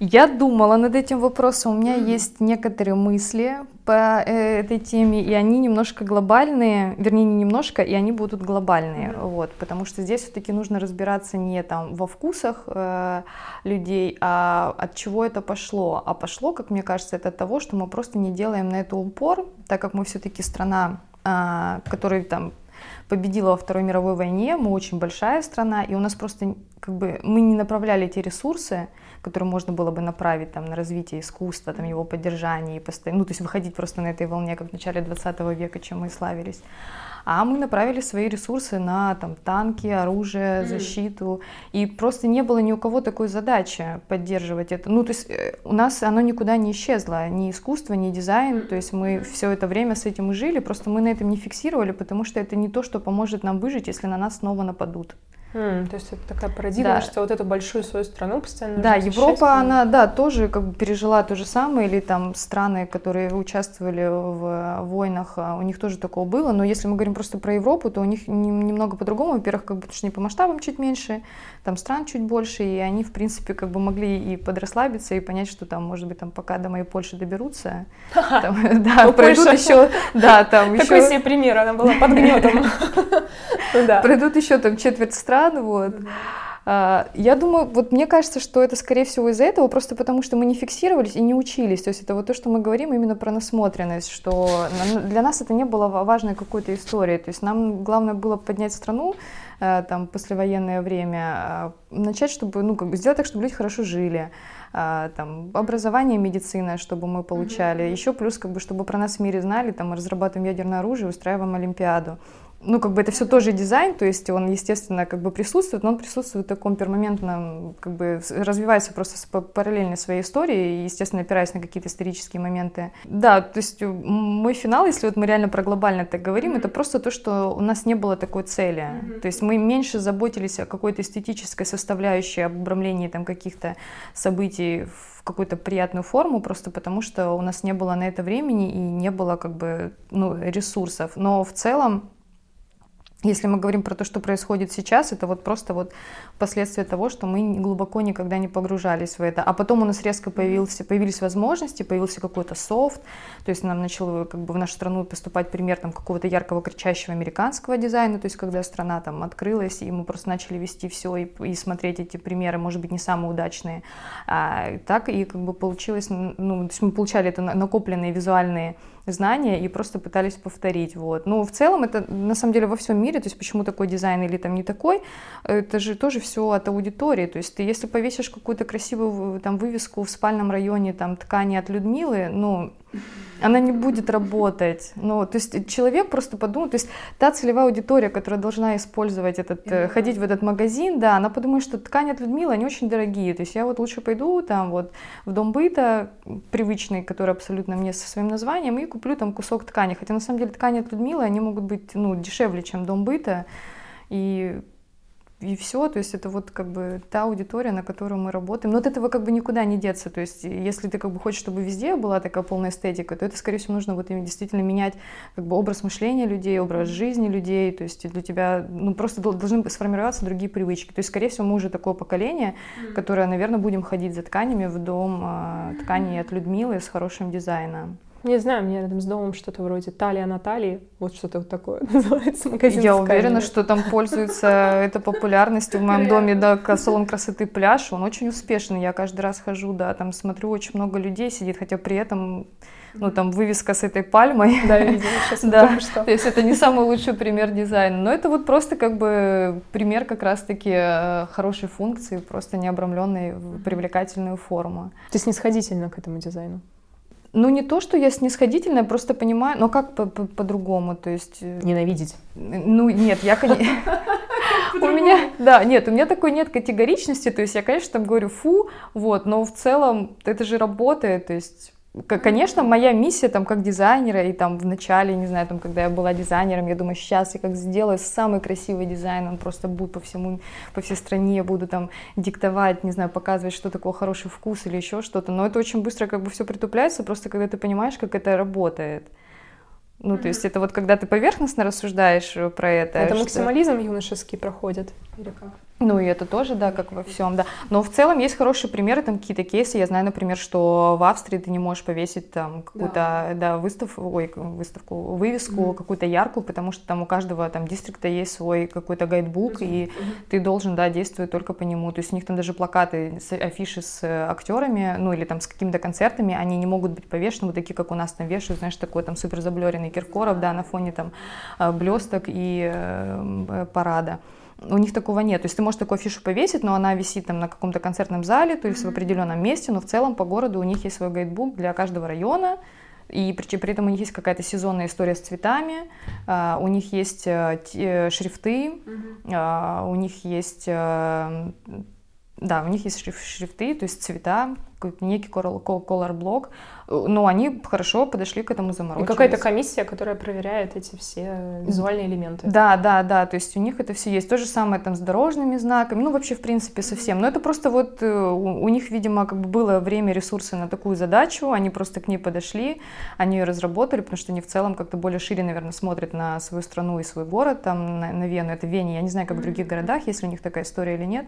Я думала над этим вопросом, у меня mm-hmm. есть некоторые мысли по э, этой теме, и они немножко глобальные, вернее, не немножко, и они будут глобальные, mm-hmm. вот, потому что здесь все-таки нужно разбираться не там во вкусах э, людей, а от чего это пошло. А пошло, как мне кажется, это от того, что мы просто не делаем на это упор, так как мы все-таки страна, э, которой там победила во Второй мировой войне, мы очень большая страна, и у нас просто как бы мы не направляли те ресурсы, которые можно было бы направить там, на развитие искусства, там, его поддержание, и постоянно, ну, то есть выходить просто на этой волне, как в начале 20 века, чем мы славились а мы направили свои ресурсы на там, танки, оружие, mm-hmm. защиту, и просто не было ни у кого такой задачи поддерживать это. Ну, то есть э, у нас оно никуда не исчезло, ни искусство, ни дизайн, то есть мы все это время с этим и жили, просто мы на этом не фиксировали, потому что это не то, что поможет нам выжить, если на нас снова нападут. Mm, то есть это такая парадигма, да. что вот эту большую свою страну постоянно Да, Европа, она, да, тоже как бы пережила то же самое, или там страны, которые участвовали в войнах, а, у них тоже такого было, но если мы говорим просто про Европу, то у них немного по-другому, во-первых, как бы, потому что не по масштабам чуть меньше, там стран чуть больше, и они, в принципе, как бы могли и подрасслабиться, и понять, что там, может быть, там пока до моей Польши доберутся, <laughs> да, пройдут еще, да, там еще... Такой себе пример, она была под гнетом. <laughs> Пройдут еще там четверть стран, стран, вот. А, я думаю, вот мне кажется, что это, скорее всего, из-за этого, просто потому что мы не фиксировались и не учились. То есть это вот то, что мы говорим именно про насмотренность, что для нас это не было важной какой-то историей. То есть нам главное было поднять страну, э, там, послевоенное время, а, начать, чтобы, ну, как бы сделать так, чтобы люди хорошо жили, а, там, образование, медицина, чтобы мы получали, mm-hmm. еще плюс, как бы, чтобы про нас в мире знали, там, мы разрабатываем ядерное оружие, устраиваем Олимпиаду ну, как бы это все тоже дизайн, то есть он, естественно, как бы присутствует, но он присутствует в таком перманентном, как бы развивается просто параллельно своей истории, естественно, опираясь на какие-то исторические моменты. Да, то есть мой финал, если вот мы реально про глобально так говорим, mm-hmm. это просто то, что у нас не было такой цели. Mm-hmm. То есть мы меньше заботились о какой-то эстетической составляющей, об обрамлении там каких-то событий в какую-то приятную форму, просто потому что у нас не было на это времени и не было как бы ну, ресурсов. Но в целом если мы говорим про то, что происходит сейчас, это вот просто вот последствия того, что мы глубоко никогда не погружались в это. А потом у нас резко появился, появились возможности, появился какой-то софт, то есть нам начал как бы в нашу страну поступать пример там какого-то яркого кричащего американского дизайна, то есть когда страна там открылась, и мы просто начали вести все и, и смотреть эти примеры, может быть, не самые удачные. А, так и как бы получилось, ну, то есть мы получали это накопленные визуальные знания и просто пытались повторить. Вот. Но в целом это на самом деле во всем мире, то есть почему такой дизайн или там не такой, это же тоже все от аудитории. То есть ты если повесишь какую-то красивую там вывеску в спальном районе там ткани от Людмилы, ну она не будет работать. Ну, то есть человек просто подумает, то есть та целевая аудитория, которая должна использовать этот, mm-hmm. ходить в этот магазин, да, она подумает, что ткани от Людмилы, они очень дорогие. То есть я вот лучше пойду там вот в дом быта, привычный, который абсолютно мне со своим названием, и куплю там кусок ткани. Хотя на самом деле ткани от Людмилы, они могут быть, ну, дешевле, чем дом быта. И и все, то есть это вот как бы та аудитория, на которую мы работаем. Но от этого как бы никуда не деться, то есть если ты как бы хочешь, чтобы везде была такая полная эстетика, то это, скорее всего, нужно вот действительно менять как бы образ мышления людей, образ жизни людей, то есть для тебя, ну, просто должны сформироваться другие привычки. То есть, скорее всего, мы уже такое поколение, которое, наверное, будем ходить за тканями в дом э, тканей от Людмилы с хорошим дизайном. Не знаю, мне рядом с домом что-то вроде Талия Натальи, вот что-то вот такое <laughs> называется магазин. Я уверена, что там пользуется это популярностью. В моем доме, да, салон красоты пляж, он очень успешный. Я каждый раз хожу, да, там смотрю, очень много людей сидит, хотя при этом ну, там, вывеска с этой пальмой. Да, я видела сейчас <laughs> да. что. То есть это не самый лучший пример дизайна, но это вот просто как бы пример как раз-таки э, хорошей функции, просто не обрамленной в привлекательную форму. Ты снисходительно к этому дизайну? Ну, не то, что я снисходительная, просто понимаю, но как по-другому, то есть... Э, Ненавидеть? Ну, нет, я, конечно... <laughs> У меня, да, нет, у меня такой нет категоричности, то есть я, конечно, там говорю фу, вот, но в целом это же работает, то есть Конечно, моя миссия там как дизайнера, и там в начале, не знаю, там, когда я была дизайнером, я думаю, сейчас я как сделаю самый красивый дизайн, он просто будет по всему, по всей стране, буду там диктовать, не знаю, показывать, что такое хороший вкус или еще что-то, но это очень быстро как бы все притупляется, просто когда ты понимаешь, как это работает. Ну, mm-hmm. то есть это вот когда ты поверхностно рассуждаешь про это. Это что... максимализм юношеский проходит или как? Ну и это тоже, да, как во всем, да. Но в целом есть хорошие примеры, там какие-то кейсы. Я знаю, например, что в Австрии ты не можешь повесить там какую-то, да, да выставку, ой, выставку, вывеску mm-hmm. какую-то яркую, потому что там у каждого там дистрикта есть свой какой-то гайдбук, mm-hmm. и mm-hmm. ты должен, да, действовать только по нему. То есть у них там даже плакаты, афиши с актерами, ну или там с какими-то концертами, они не могут быть повешены вот такие, как у нас там вешают, знаешь, такой там супер заблюренный Киркоров, да, на фоне там э, блесток и э, парада у них такого нет. То есть ты можешь такую афишу повесить, но она висит там на каком-то концертном зале, то есть mm-hmm. в определенном месте, но в целом по городу у них есть свой гайдбук для каждого района, и при, при этом у них есть какая-то сезонная история с цветами, uh, у них есть uh, шрифты, mm-hmm. uh, у них есть, да, у них есть шрифты, то есть цвета, некий color блок, но они хорошо подошли к этому заморочились. И какая-то комиссия, которая проверяет эти все визуальные элементы. Да, да, да, то есть у них это все есть. То же самое там с дорожными знаками, ну вообще в принципе совсем. Но это просто вот э, у, у них, видимо, как бы было время, ресурсы на такую задачу, они просто к ней подошли, они ее разработали, потому что они в целом как-то более шире, наверное, смотрят на свою страну и свой город, там на, на Вену, это Вене, я не знаю, как в других городах, если у них такая история или нет.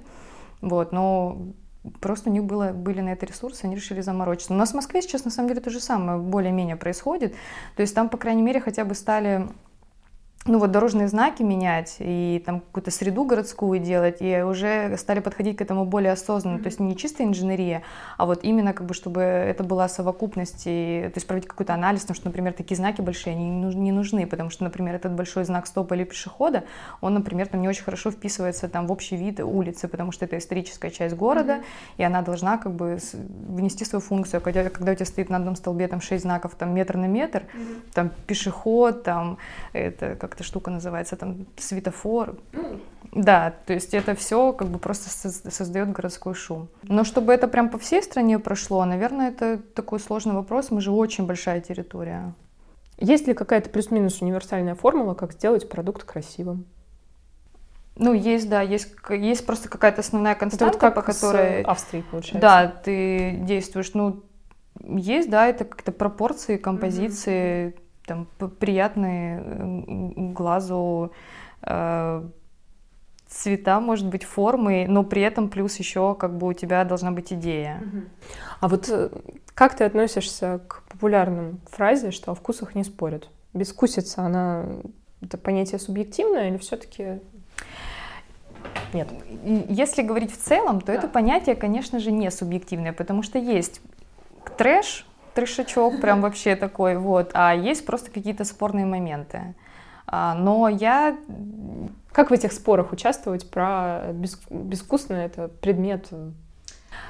Вот, но просто у них было, были на это ресурсы, они решили заморочиться. У нас в Москве сейчас на самом деле то же самое более-менее происходит. То есть там, по крайней мере, хотя бы стали ну вот дорожные знаки менять и там какую-то среду городскую делать, и уже стали подходить к этому более осознанно, mm-hmm. то есть не чисто инженерия, а вот именно как бы чтобы это была совокупность, и, то есть проводить какой-то анализ, потому что, например, такие знаки большие, они не нужны, потому что, например, этот большой знак стопа или пешехода, он, например, там не очень хорошо вписывается там в общий вид улицы, потому что это историческая часть города, mm-hmm. и она должна как бы внести свою функцию, когда, когда у тебя стоит на одном столбе там шесть знаков, там метр на метр, mm-hmm. там пешеход, там это как эта штука называется, там светофор. Да, то есть это все как бы просто создает городской шум. Но чтобы это прям по всей стране прошло, наверное, это такой сложный вопрос. Мы же очень большая территория. Есть ли какая-то плюс-минус универсальная формула, как сделать продукт красивым? Ну, есть, да, есть, есть просто какая-то основная константа, это вот как по которой... С Австрией, получается. Да, ты действуешь, ну, есть, да, это как-то пропорции, композиции, mm-hmm там приятные глазу э, цвета, может быть, формы, но при этом плюс еще как бы у тебя должна быть идея. А вот э, как ты относишься к популярным фразе, что о вкусах не спорят? Безвкусица, она это понятие субъективное или все-таки нет? Если говорить в целом, то да. это понятие, конечно же, не субъективное, потому что есть трэш, трешачок прям вообще такой, вот, а есть просто какие-то спорные моменты. А, но я... Как в этих спорах участвовать про без... безвкусно это предмет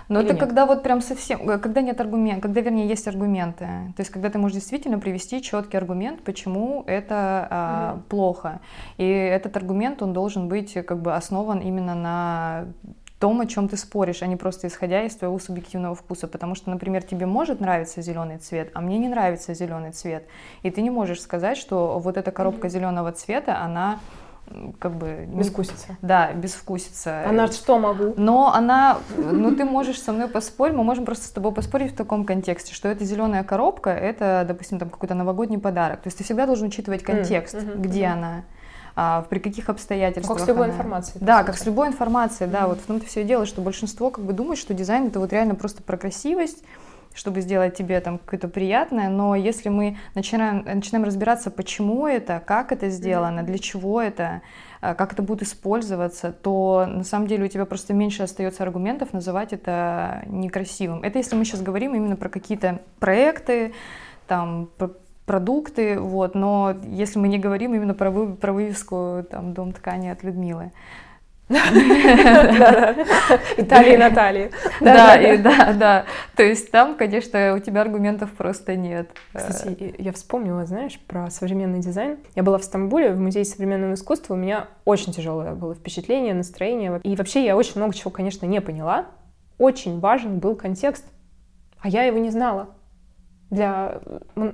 но это нет? когда вот прям совсем, э, когда нет аргументов, когда, вернее, есть аргументы. То есть, когда ты можешь действительно привести четкий аргумент, почему это а, угу. плохо. И этот аргумент, он должен быть как бы основан именно на том, о чем ты споришь, а не просто исходя из твоего субъективного вкуса. Потому что, например, тебе может нравиться зеленый цвет, а мне не нравится зеленый цвет. И ты не можешь сказать, что вот эта коробка зеленого цвета, она как бы... Безвкусица. Да, безвкусица. Она что могу? Но она... Ну, ты можешь со мной поспорить, мы можем просто с тобой поспорить в таком контексте, что эта зеленая коробка, это, допустим, там какой-то новогодний подарок. То есть ты всегда должен учитывать контекст, mm-hmm. где mm-hmm. она а, при каких обстоятельствах. Как с любой она... информацией. Да, как с любой информацией, да, mm-hmm. вот в том-то все и дело, что большинство как бы думает, что дизайн это вот реально просто про красивость, чтобы сделать тебе там какое-то приятное, но если мы начинаем, начинаем разбираться, почему это, как это сделано, для чего это, а, как это будет использоваться, то на самом деле у тебя просто меньше остается аргументов называть это некрасивым. Это если мы сейчас говорим именно про какие-то проекты, там, продукты, вот, но если мы не говорим именно про, вы, про вывеску там «Дом ткани» от Людмилы, <laughs> Италии Натальи. Да, и да, да. То есть там, конечно, у тебя аргументов просто нет. Кстати, я вспомнила, знаешь, про современный дизайн. Я была в Стамбуле, в Музее современного искусства. У меня очень тяжелое было впечатление, настроение. И вообще я очень много чего, конечно, не поняла. Очень важен был контекст. А я его не знала для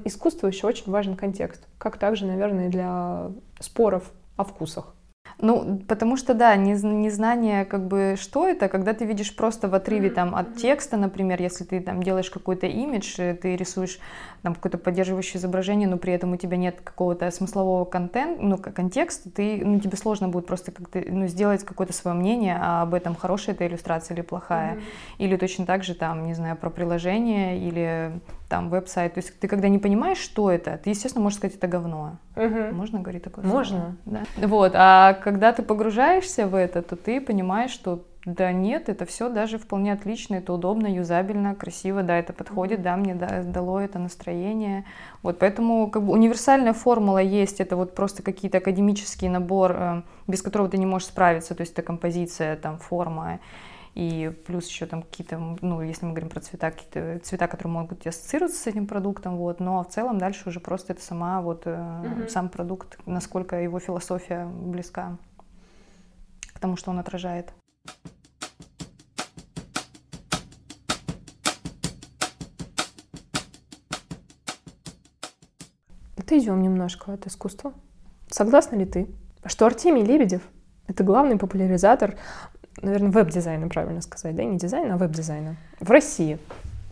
искусства еще очень важен контекст, как также, наверное, для споров о вкусах. Ну, потому что, да, незнание, как бы, что это, когда ты видишь просто в отрыве там от текста, например, если ты там делаешь какой-то имидж, ты рисуешь там какое-то поддерживающее изображение, но при этом у тебя нет какого-то смыслового контента, ну, контекста, ты, ну, тебе сложно будет просто как-то, ну, сделать какое-то свое мнение об этом, хорошая это иллюстрация или плохая. Mm-hmm. Или точно так же, там, не знаю, про приложение или там веб-сайт. То есть ты когда не понимаешь, что это, ты, естественно, можешь сказать, это говно. Угу. Можно говорить такое Можно. Слово? Да. Вот, а когда ты погружаешься в это, то ты понимаешь, что да нет, это все даже вполне отлично, это удобно, юзабельно, красиво, да, это подходит, да, мне дало это настроение. Вот поэтому как бы универсальная формула есть, это вот просто какие-то академический набор, э, без которого ты не можешь справиться, то есть это композиция, там, форма, и плюс еще там какие-то, ну, если мы говорим про цвета, какие-то цвета, которые могут ассоциироваться с этим продуктом, вот, но в целом дальше уже просто это сама вот mm-hmm. сам продукт, насколько его философия близка к тому, что он отражает. Отойдем немножко от искусства. Согласна ли ты, что Артемий Лебедев — это главный популяризатор наверное, веб-дизайна, правильно сказать, да, не дизайна, а веб-дизайна в России.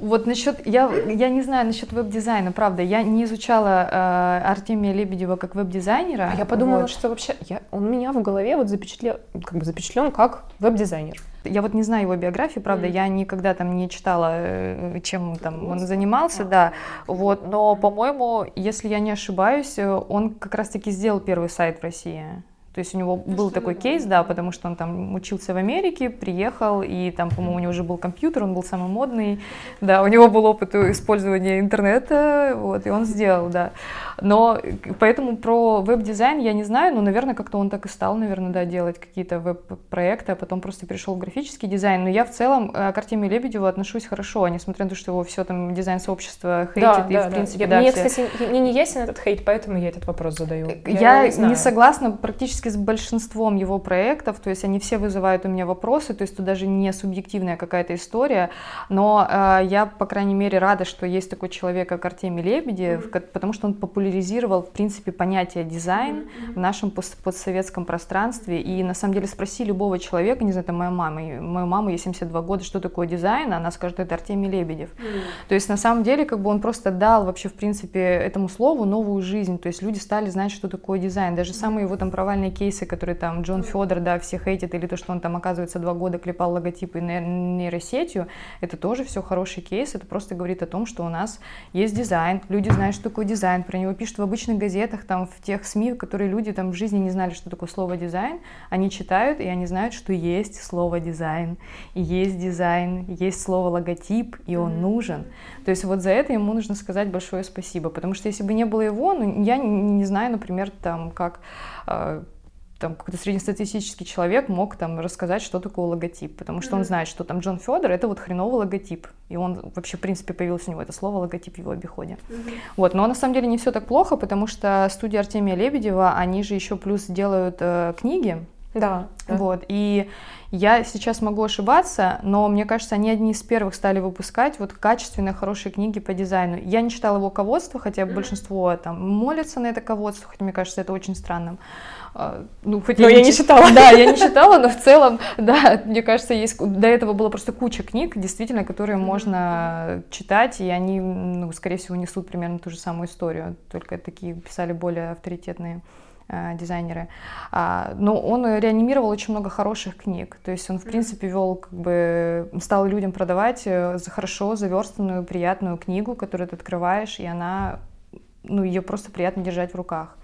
Вот насчет, я, я не знаю насчет веб-дизайна, правда, я не изучала э, Артемия Лебедева как веб-дизайнера. А я подумала, вот. что вообще, я, он меня в голове вот запечатлел, как бы запечатлен как веб-дизайнер. Я вот не знаю его биографии, правда, мм. я никогда там не читала, э, чем там он занимался, да, вот, но, по-моему, если я не ошибаюсь, он как раз-таки сделал первый сайт в России. То есть у него был такой кейс, да, потому что он там учился в Америке, приехал, и там, по-моему, у него уже был компьютер, он был самый модный, да, у него был опыт использования интернета, вот, и он сделал, да. Но поэтому про веб-дизайн я не знаю, но, наверное, как-то он так и стал, наверное, да, делать какие-то веб-проекты, а потом просто перешел в графический дизайн. Но я в целом э, к Артемию Лебедеву отношусь хорошо, несмотря на то, что его все там дизайн-сообщество хейтит, да, и, да, в принципе, да. да мне, все... кстати, мне не ясен этот хейт, поэтому я этот вопрос задаю. Я, я не, не согласна практически с большинством его проектов, то есть они все вызывают у меня вопросы, то есть тут даже не субъективная какая-то история, но э, я, по крайней мере, рада, что есть такой человек, как Артемий Лебедев, mm-hmm. потому что он популяризировал, в принципе, понятие дизайн mm-hmm. в нашем постсоветском пространстве, и на самом деле спроси любого человека, не знаю, это моя мама, мою маму, ей 72 года, что такое дизайн, она скажет, это Артемий Лебедев. Mm-hmm. То есть на самом деле, как бы он просто дал вообще, в принципе, этому слову новую жизнь, то есть люди стали знать, что такое дизайн, даже самые его там провальные разные кейсы, которые там Джон Федор, да, все хейтит, или то, что он там, оказывается, два года клепал логотипы нейросетью, это тоже все хороший кейс, это просто говорит о том, что у нас есть дизайн, люди знают, что такое дизайн, про него пишут в обычных газетах, там, в тех СМИ, которые люди там в жизни не знали, что такое слово дизайн, они читают, и они знают, что есть слово дизайн, и есть дизайн, есть слово логотип, и он нужен. То есть вот за это ему нужно сказать большое спасибо, потому что если бы не было его, ну, я не, знаю, например, там, как а, там какой-то среднестатистический человек мог там рассказать, что такое логотип, потому что mm-hmm. он знает, что там Джон Федор это вот хреновый логотип, и он вообще в принципе появился у него это слово логотип в его обиходе. Mm-hmm. Вот, но на самом деле не все так плохо, потому что студия Артемия Лебедева, они же еще плюс делают э, книги. Да. Вот и я сейчас могу ошибаться, но мне кажется, они одни из первых стали выпускать вот качественные, хорошие книги по дизайну. Я не читала его ководство, хотя большинство там молятся на это ководство, хотя мне кажется, это очень странным. А, ну, хоть но я, я не читала. Да, я не читала, но в целом, да, мне кажется, есть до этого было просто куча книг, действительно, которые можно читать, и они, ну, скорее всего, несут примерно ту же самую историю, только такие писали более авторитетные э, дизайнеры. А, но он реанимировал очень много хороших книг. То есть он, в принципе, вел, как бы, стал людям продавать э, за хорошо заверстанную, приятную книгу, которую ты открываешь, и она, ну, ее просто приятно держать в руках.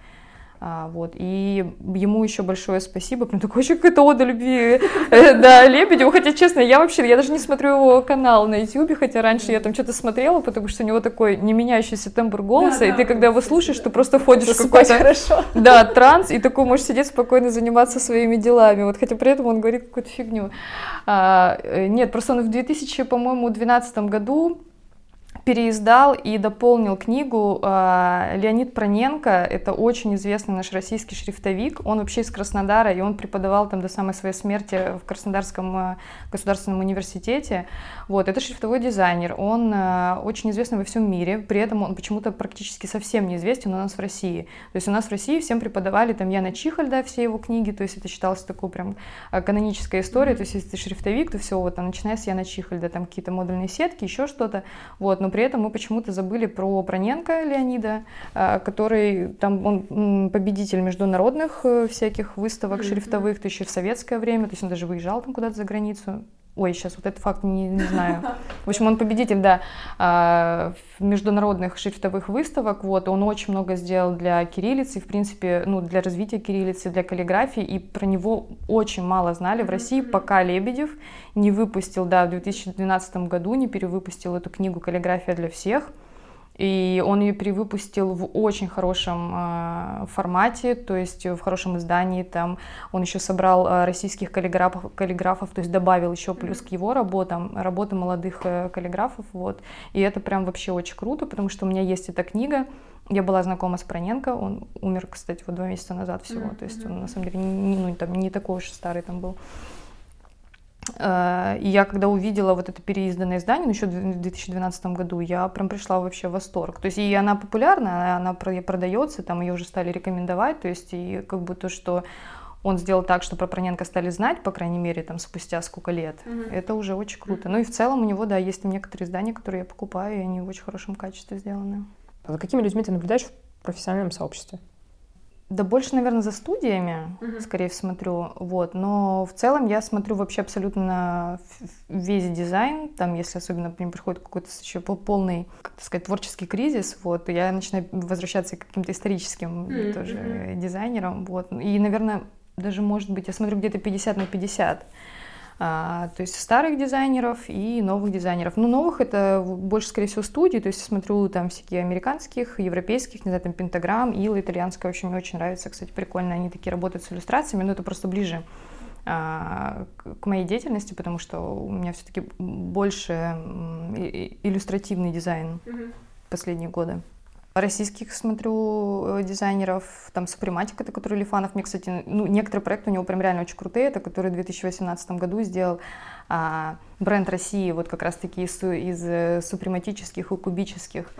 А, вот. И ему еще большое спасибо, прям такой еще какая-то ода любви, э, да, Лебедеву, хотя, честно, я вообще, я даже не смотрю его канал на YouTube, хотя раньше я там что-то смотрела, потому что у него такой не меняющийся тембр голоса, да, и да, ты, когда его слушаешь, ты просто входишь в какой-то... Да, транс, и такой можешь сидеть спокойно заниматься своими делами, вот, хотя при этом он говорит какую-то фигню. А, э, нет, просто он в 2000, по-моему, 2012 году переиздал и дополнил книгу э, Леонид Проненко. Это очень известный наш российский шрифтовик. Он вообще из Краснодара, и он преподавал там до самой своей смерти в Краснодарском э, государственном университете. Вот, это шрифтовой дизайнер. Он э, очень известный во всем мире. При этом он почему-то практически совсем неизвестен у нас в России. То есть у нас в России всем преподавали там Яна Чихальда, все его книги. То есть это считалось такой прям каноническая история. То есть если ты шрифтовик, то все, вот там, начиная с Яна Чихальда, там какие-то модульные сетки, еще что-то. Вот, но при этом мы почему-то забыли про Проненко Леонида, а, который там он победитель международных э, всяких выставок mm-hmm. шрифтовых, то еще в советское время, то есть он даже выезжал там куда-то за границу. Ой, сейчас вот этот факт не, не знаю. В общем, он победитель, да, а, международных шрифтовых выставок. Вот, он очень много сделал для кириллицы, в принципе, ну, для развития кириллицы, для каллиграфии, и про него очень мало знали в России, пока Лебедев не выпустил, да, в 2012 году не перевыпустил эту книгу «Каллиграфия для всех». И он ее перевыпустил в очень хорошем э, формате, то есть в хорошем издании. Там он еще собрал э, российских каллиграфов, каллиграфов, то есть добавил еще плюс к его работам работы молодых э, каллиграфов. Вот. И это прям вообще очень круто, потому что у меня есть эта книга. Я была знакома с Проненко, он умер, кстати, вот два месяца назад всего, mm-hmm. то есть он на самом деле не, ну, там, не такой уж старый там был. Э, и я когда увидела вот это переизданное издание, ну, еще в 2012 году, я прям пришла вообще в восторг. То есть и она популярна, она продается, там ее уже стали рекомендовать, то есть и как бы то, что он сделал так, что про Проненко стали знать, по крайней мере, там спустя сколько лет. Mm-hmm. Это уже очень круто. Ну и в целом у него, да, есть некоторые издания, которые я покупаю, и они в очень хорошем качестве сделаны. А за какими людьми ты наблюдаешь в профессиональном сообществе? Да больше, наверное, за студиями, uh-huh. скорее смотрю, вот. Но в целом я смотрю вообще абсолютно на весь дизайн. Там, если особенно мне приходит какой-то еще полный, как сказать, творческий кризис, вот, я начинаю возвращаться к каким-то историческим uh-huh. тоже дизайнерам, вот. И, наверное, даже, может быть, я смотрю где-то 50 на 50. А, то есть старых дизайнеров и новых дизайнеров. Ну, новых это больше, скорее всего, студии, то есть я смотрю там всякие американских, европейских, не знаю, там Пентаграм, Ила, итальянская, очень мне очень нравится, кстати, прикольно, они такие работают с иллюстрациями, но это просто ближе а, к моей деятельности, потому что у меня все-таки больше иллюстративный дизайн mm-hmm. последние годы российских смотрю э, дизайнеров, там Супрематик, это который Лифанов, мне, кстати, ну, некоторые проекты у него прям реально очень крутые, это который в 2018 году сделал а, бренд России вот как раз-таки из, из э, супрематических и кубических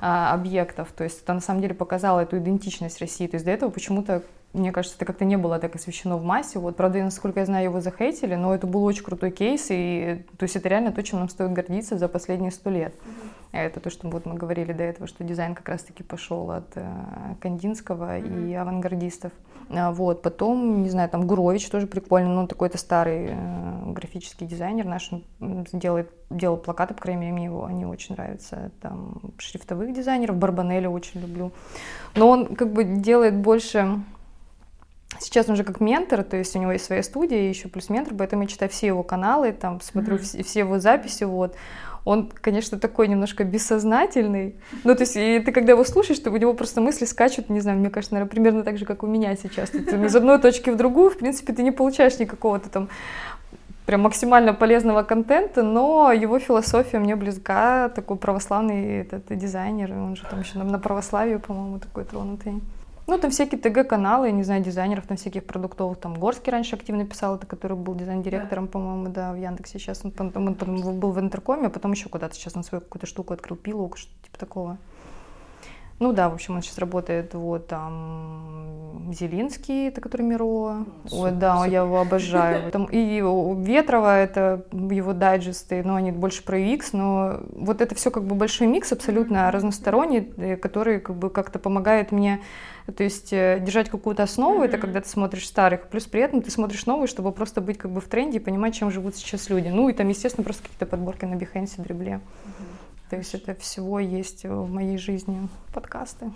а, объектов, то есть это на самом деле показало эту идентичность России, то есть до этого почему-то мне кажется, это как-то не было так освещено в массе. Вот, правда, насколько я знаю, его захейтили, но это был очень крутой кейс, и то есть это реально то, чем нам стоит гордиться за последние сто лет. Mm-hmm. Это то, что вот мы говорили до этого, что дизайн как раз-таки пошел от э, Кандинского mm-hmm. и авангардистов. А, вот, потом, не знаю, там Гурович тоже прикольный, ну, такой-то старый э, графический дизайнер наш, он делает, делал плакаты, по крайней мере, мне его, они очень нравятся, там, шрифтовых дизайнеров, Барбанелли очень люблю. Но он как бы делает больше Сейчас он уже как ментор, то есть у него есть своя студия, еще плюс ментор, поэтому я читаю все его каналы, там смотрю mm-hmm. все, все его записи, вот он, конечно, такой немножко бессознательный. Ну, то есть, и ты когда его слушаешь, то у него просто мысли скачут, не знаю, мне кажется, наверное, примерно так же, как у меня сейчас. Ты из одной точки в другую, в принципе, ты не получаешь никакого-то там прям максимально полезного контента, но его философия мне близка, такой православный этот дизайнер, он же там еще на, православие, по-моему, такой тронутый. Ну, там всякие ТГ-каналы, не знаю, дизайнеров, там всяких продуктовых. Там Горский раньше активно писал, это который был дизайн-директором, да. по-моему, да, в Яндексе. Сейчас он, потом, он потом был в Интеркоме, а потом еще куда-то сейчас на свою какую-то штуку открыл, пилок, что-то типа такого. Ну да, в общем, он сейчас работает вот там Зелинский, это который Миро. Ой, да, я его обожаю. <laughs> Там, и Ветрова, это его дайджесты, но они больше про UX, но вот это все как бы большой микс абсолютно разносторонний, э, который как бы как-то помогает мне то есть э, держать какую-то основу, mm-hmm. это когда ты смотришь старых, плюс при этом ты смотришь новые, чтобы просто быть как бы в тренде и понимать, чем живут сейчас люди. Ну и там, естественно, просто какие-то подборки на Behance, Дребле. Mm-hmm. То есть это всего есть в моей жизни подкасты.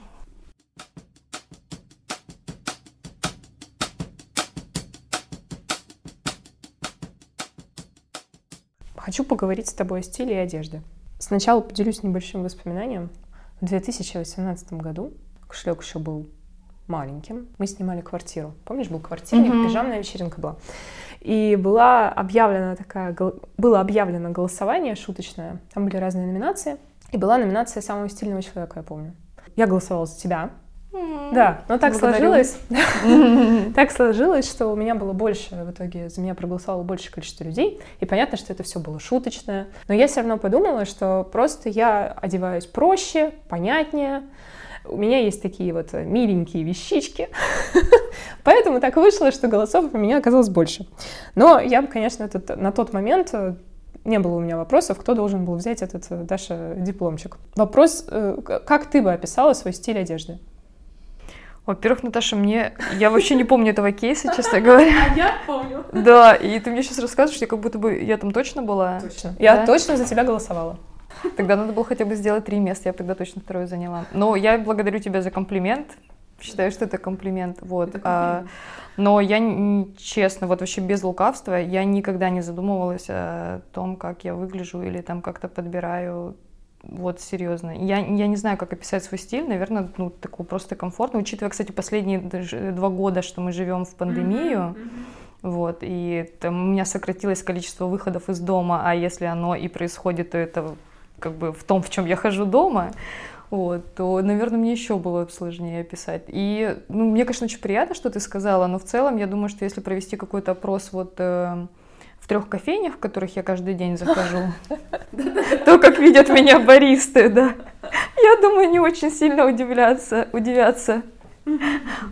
Хочу поговорить с тобой о стиле и одежде. Сначала поделюсь небольшим воспоминанием. В 2018 году кошелек еще был маленьким. Мы снимали квартиру. Помнишь, был квартирник, mm-hmm. пижамная вечеринка была. И была объявлена такая, было объявлено голосование шуточное. Там были разные номинации. И была номинация самого стильного человека, я помню. Я голосовала за тебя. Да, но так Благодарю. сложилось. <laughs> <laughs> Так сложилось, что у меня было больше, в итоге за меня проголосовало больше количество людей. И понятно, что это все было шуточное. Но я все равно подумала, что просто я одеваюсь проще, понятнее. У меня есть такие вот миленькие вещички. <laughs> Поэтому так вышло, что голосов у меня оказалось больше. Но я бы, конечно, этот, на тот момент не было у меня вопросов, кто должен был взять этот, э, Даша, дипломчик. Вопрос, э, как ты бы описала свой стиль одежды? Во-первых, Наташа, мне... Я вообще не помню этого кейса, честно говоря. <laughs> А я помню. Да, и ты мне сейчас рассказываешь, что как будто бы я там точно была. Точно. Я да? точно за тебя голосовала. Тогда надо было хотя бы сделать три места, я тогда точно второе заняла. Но я благодарю тебя за комплимент. Считаю, что это комплимент. Вот. Это а, комплимент. А, но я, честно, вот вообще без лукавства, я никогда не задумывалась о том, как я выгляжу или там как-то подбираю вот серьезно. Я, я не знаю, как описать свой стиль. Наверное, ну, такой просто комфортно. Учитывая, кстати, последние два года, что мы живем в пандемию, вот, и там у меня сократилось количество выходов из дома, а если оно и происходит, то это как бы в том, в чем я хожу дома вот, то, наверное, мне еще было сложнее описать. И, ну, мне, конечно, очень приятно, что ты сказала, но в целом я думаю, что если провести какой-то опрос вот э, в трех кофейнях, в которых я каждый день захожу, то, как видят меня баристы, да, я думаю, не очень сильно удивляться, удивятся.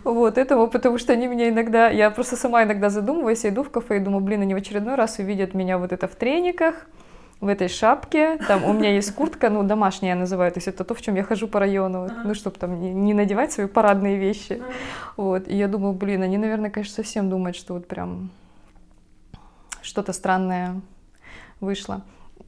Вот этого, потому что они меня иногда, я просто сама иногда задумываюсь, я иду в кафе и думаю, блин, они в очередной раз увидят меня вот это в трениках, в этой шапке, там у меня есть куртка, ну, домашняя я называю, то есть это то, в чем я хожу по району, ну, чтобы там не, не надевать свои парадные вещи, вот, и я думаю, блин, они, наверное, конечно, совсем думают, что вот прям что-то странное вышло.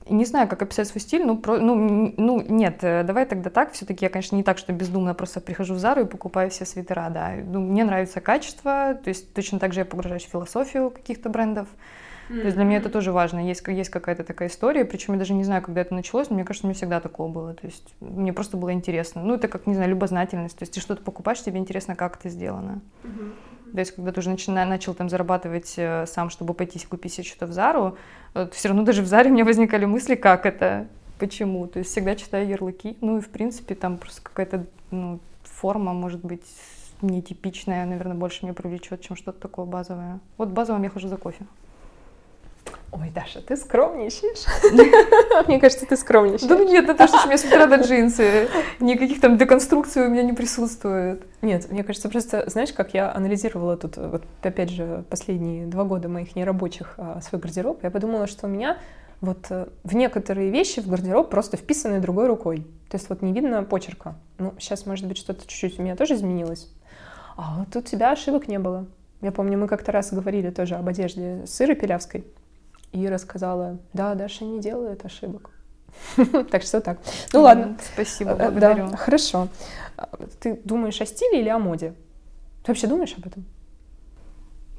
Не знаю, как описать свой стиль, ну, про, ну, ну нет, э, давай тогда так, все-таки я, конечно, не так, что бездумно просто прихожу в Зару и покупаю все свитера, да, ну, мне нравится качество, то есть точно так же я погружаюсь в философию каких-то брендов, то есть для меня это тоже важно. Есть, есть какая-то такая история, причем я даже не знаю, когда это началось, но мне кажется, мне всегда такое было. То есть мне просто было интересно. Ну, это как, не знаю, любознательность. То есть ты что-то покупаешь, тебе интересно, как это сделано. То есть, когда ты уже начина, начал там зарабатывать э, сам, чтобы пойти купить себе что-то в Зару, вот, все равно даже в Заре у меня возникали мысли, как это, почему. То есть всегда читаю ярлыки. Ну и, в принципе, там просто какая-то ну, форма, может быть, нетипичная, наверное, больше меня привлечет, чем что-то такое базовое. Вот базовым я хожу за кофе. Ой, Даша, ты скромничаешь. <laughs> Мне кажется, ты скромничаешь. Да нет, Наташа, что у меня свитера до джинсы. Никаких там деконструкций у меня не присутствует. Нет, мне кажется, просто, знаешь, как я анализировала тут, вот опять же, последние два года моих нерабочих а, свой гардероб, я подумала, что у меня вот э, в некоторые вещи в гардероб просто вписаны другой рукой. То есть вот не видно почерка. Ну, сейчас, может быть, что-то чуть-чуть у меня тоже изменилось. А вот у тебя ошибок не было. Я помню, мы как-то раз говорили тоже об одежде сыры пилявской. И рассказала, да, Даша не делает ошибок. <laughs> Так что так. Ну ладно. Спасибо, э, благодарю. Да, хорошо. Ты думаешь о стиле или о моде? Ты вообще думаешь об этом?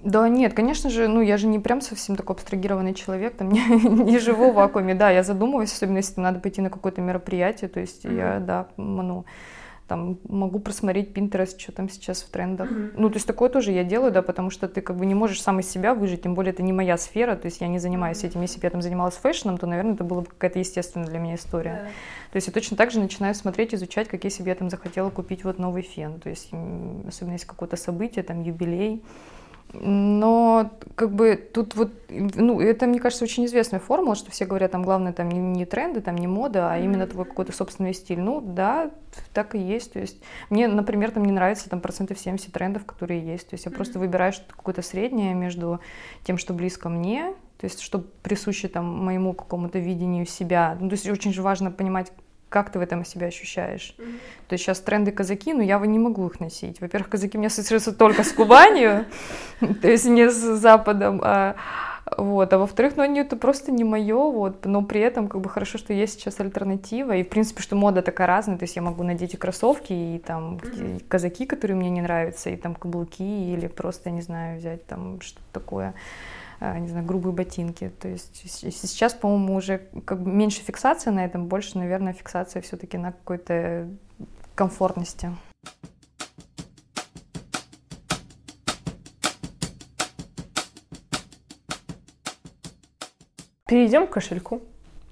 Да нет, конечно же, ну я же не прям совсем такой абстрагированный человек, там <laughs> не, не живу в вакууме, да, я задумываюсь, особенно если надо пойти на какое-то мероприятие, то есть mm-hmm. я, да, ну, там могу просмотреть Pinterest, что там сейчас в трендах. Mm-hmm. Ну, то есть такое тоже я делаю, да, потому что ты как бы не можешь сам из себя выжить, тем более это не моя сфера, то есть я не занимаюсь этим. Если бы я там занималась фэшном, то, наверное, это была бы какая-то естественная для меня история. Yeah. То есть я точно так же начинаю смотреть, изучать, как если бы я там захотела купить вот новый фен. То есть особенно если какое-то событие, там юбилей, но как бы тут вот, ну, это, мне кажется, очень известная формула, что все говорят, там, главное, там, не, не тренды, там, не мода, а именно твой какой-то собственный стиль. Ну, да, так и есть. То есть мне, например, там не нравится там процентов 70 трендов, которые есть. То есть я просто выбираю что-то какое-то среднее между тем, что близко мне, то есть что присуще там моему какому-то видению себя. Ну, то есть очень же важно понимать, как ты в этом себя ощущаешь? Mm-hmm. То есть сейчас тренды казаки, но я не могу их носить. Во-первых, казаки меня ассоциируются только с Кубанью, <laughs> то есть не с Западом, а вот, а во-вторых, ну, они это просто не мое, вот, но при этом, как бы, хорошо, что есть сейчас альтернатива, и, в принципе, что мода такая разная, то есть я могу надеть и кроссовки, и там mm-hmm. казаки, которые мне не нравятся, и там каблуки, или просто, не знаю, взять там что-то такое, не знаю, грубые ботинки. То есть сейчас, по-моему, уже как бы меньше фиксация на этом, больше, наверное, фиксация все-таки на какой-то комфортности. Перейдем к кошельку.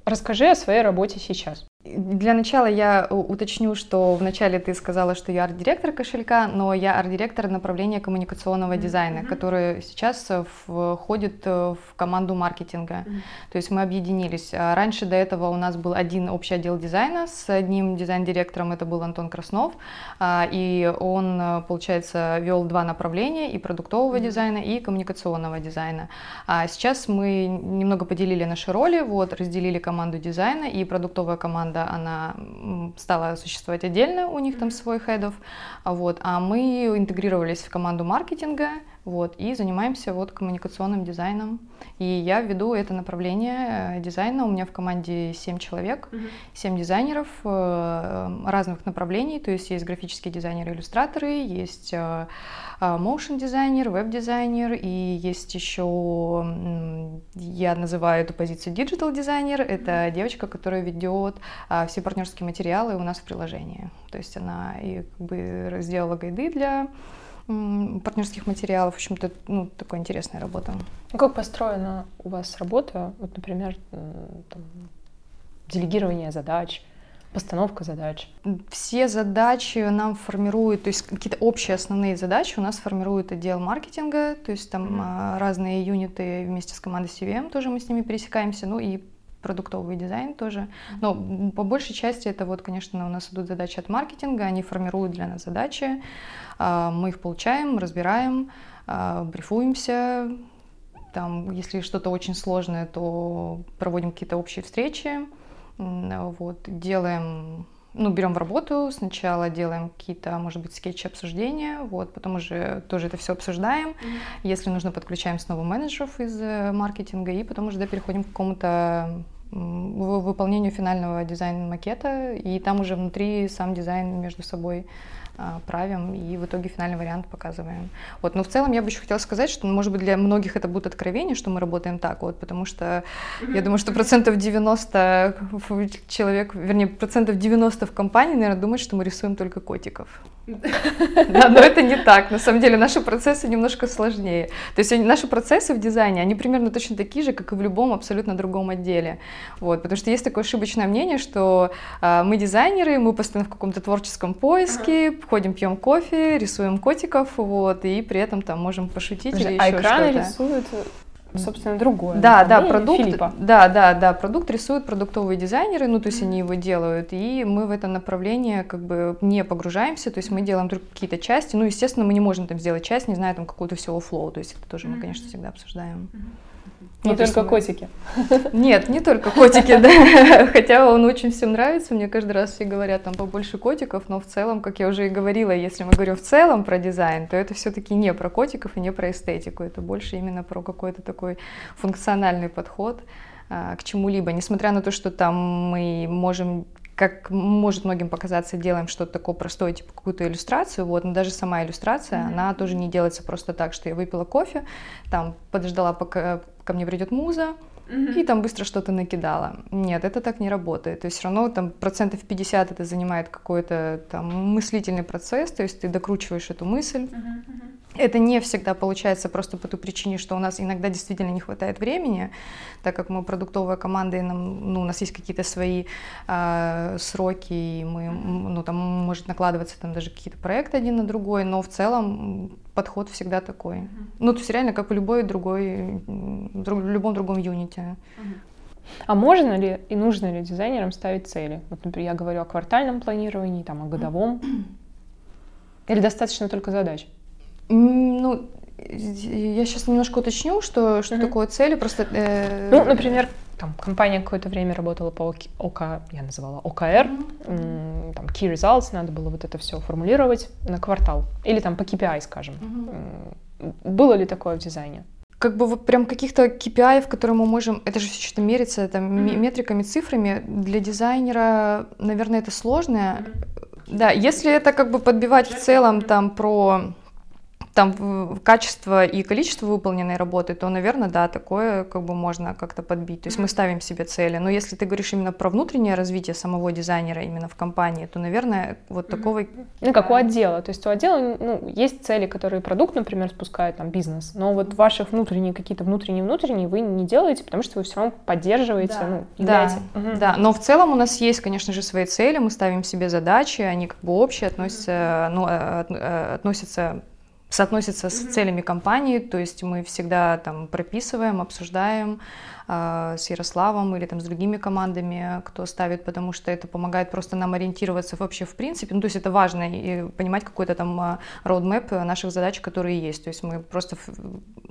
Расскажи о своей работе сейчас. Для начала я уточню, что вначале ты сказала, что я арт-директор кошелька, но я арт-директор направления коммуникационного дизайна, mm-hmm. который сейчас входит в команду маркетинга. Mm-hmm. То есть мы объединились. А раньше до этого у нас был один общий отдел дизайна с одним дизайн-директором, это был Антон Краснов, а, и он, получается, вел два направления, и продуктового mm-hmm. дизайна, и коммуникационного дизайна. А сейчас мы немного поделили наши роли, вот, разделили команду дизайна, и продуктовая команда, она стала существовать отдельно, у них там свой head of, вот, а мы интегрировались в команду маркетинга, вот, и занимаемся вот коммуникационным дизайном. И я веду это направление э, дизайна. У меня в команде 7 человек, 7 дизайнеров э, разных направлений. То есть есть графические дизайнеры, иллюстраторы, есть э, motion дизайнер, веб-дизайнер, и есть еще, я называю эту позицию digital дизайнер. Это девочка, которая ведет все партнерские материалы у нас в приложении. То есть она и как бы сделала гайды для партнерских материалов. В общем-то, ну, такая интересная работа. Ну, как построена у вас работа? Вот, например, там, делегирование задач, постановка задач? Все задачи нам формируют, то есть какие-то общие основные задачи у нас формирует отдел маркетинга, то есть там mm-hmm. разные юниты вместе с командой CVM тоже мы с ними пересекаемся, ну и продуктовый дизайн тоже. Но по большей части это вот, конечно, у нас идут задачи от маркетинга, они формируют для нас задачи, а, мы их получаем, разбираем, а, брифуемся, там, если что-то очень сложное, то проводим какие-то общие встречи, вот, делаем ну, берем в работу, сначала делаем какие-то, может быть, скетчи обсуждения, вот, потом уже тоже это все обсуждаем. Mm-hmm. Если нужно, подключаем снова менеджеров из э, маркетинга, и потом уже да, переходим к какому-то выполнению финального дизайна макета, и там уже внутри сам дизайн между собой правим и в итоге финальный вариант показываем. Вот, но в целом я бы еще хотела сказать, что, может быть, для многих это будет откровение, что мы работаем так, вот, потому что я думаю, что процентов 90 человек, вернее, процентов 90 в компании, наверное, думают, что мы рисуем только котиков. Да, но это не так. На самом деле наши процессы немножко сложнее. То есть наши процессы в дизайне, они примерно точно такие же, как и в любом абсолютно другом отделе. Вот, потому что есть такое ошибочное мнение, что э, мы дизайнеры, мы постоянно в каком-то творческом поиске. Ходим, пьем кофе, рисуем котиков, вот, и при этом там можем пошутить или а еще экраны что-то. рисуют собственно, другое. Да, да, продукт, Филиппа. да, да, да, продукт рисуют продуктовые дизайнеры, ну, то есть mm-hmm. они его делают, и мы в это направление как бы не погружаемся, то есть мы делаем только какие-то части, ну, естественно, мы не можем там сделать часть, не знаю, там какую-то всего флоу, то есть это тоже mm-hmm. мы, конечно, всегда обсуждаем. Mm-hmm. Не ну, только мы... котики. <laughs> Нет, не только котики, да. <laughs> Хотя он очень всем нравится. Мне каждый раз все говорят там побольше котиков, но в целом, как я уже и говорила, если мы говорим в целом про дизайн, то это все-таки не про котиков и не про эстетику. Это больше именно про какой-то такой функциональный подход а, к чему-либо. Несмотря на то, что там мы можем как может многим показаться, делаем что-то такое простое, типа какую-то иллюстрацию, вот, но даже сама иллюстрация, mm-hmm. она тоже не делается просто так, что я выпила кофе, там подождала, пока ко мне придет муза, и там быстро что-то накидала. Нет, это так не работает. То есть все равно там процентов 50 это занимает какой-то там мыслительный процесс, то есть ты докручиваешь эту мысль. Uh-huh. Это не всегда получается просто по той причине, что у нас иногда действительно не хватает времени, так как мы продуктовая команда, и нам, ну, у нас есть какие-то свои э, сроки, и мы, ну, там может накладываться там даже какие-то проекты один на другой, но в целом подход всегда такой. Uh-huh. Ну, то есть реально как в любой другой, в любом другом юните. Uh-huh. А можно ли и нужно ли дизайнерам ставить цели? Вот, например, я говорю о квартальном планировании, там, о годовом. Или достаточно только задач? Ну, я сейчас немножко уточню, что, что mm-hmm. такое цели. Просто, э... Ну, например, там компания какое-то время работала по ОК, я называла ОКР, mm-hmm. там Key Results, надо было вот это все формулировать на квартал. Или там по KPI, скажем. Mm-hmm. Было ли такое в дизайне? как бы вот прям каких-то KPI, в которые мы можем, это же все что-то мерится там, mm-hmm. метриками, цифрами, для дизайнера, наверное, это сложно. Mm-hmm. Да, если это как бы подбивать в целом там про там качество и количество выполненной работы, то, наверное, да, такое как бы можно как-то подбить. То есть мы ставим себе цели. Но если ты говоришь именно про внутреннее развитие самого дизайнера именно в компании, то, наверное, вот такого... Ну, как у отдела. То есть у отдела ну, есть цели, которые продукт, например, спускает, там, бизнес. Но вот ваших внутренние, какие-то внутренние-внутренние вы не делаете, потому что вы все равно поддерживаете, да. ну, являете... Да, угу. да, но в целом у нас есть, конечно же, свои цели, мы ставим себе задачи, они как бы общие, относятся, ну, э, э, относятся соотносится с целями компании, то есть мы всегда там прописываем, обсуждаем, с Ярославом или там с другими командами, кто ставит, потому что это помогает просто нам ориентироваться вообще в принципе. Ну, то есть это важно и понимать какой-то там роудмэп наших задач, которые есть. То есть мы просто,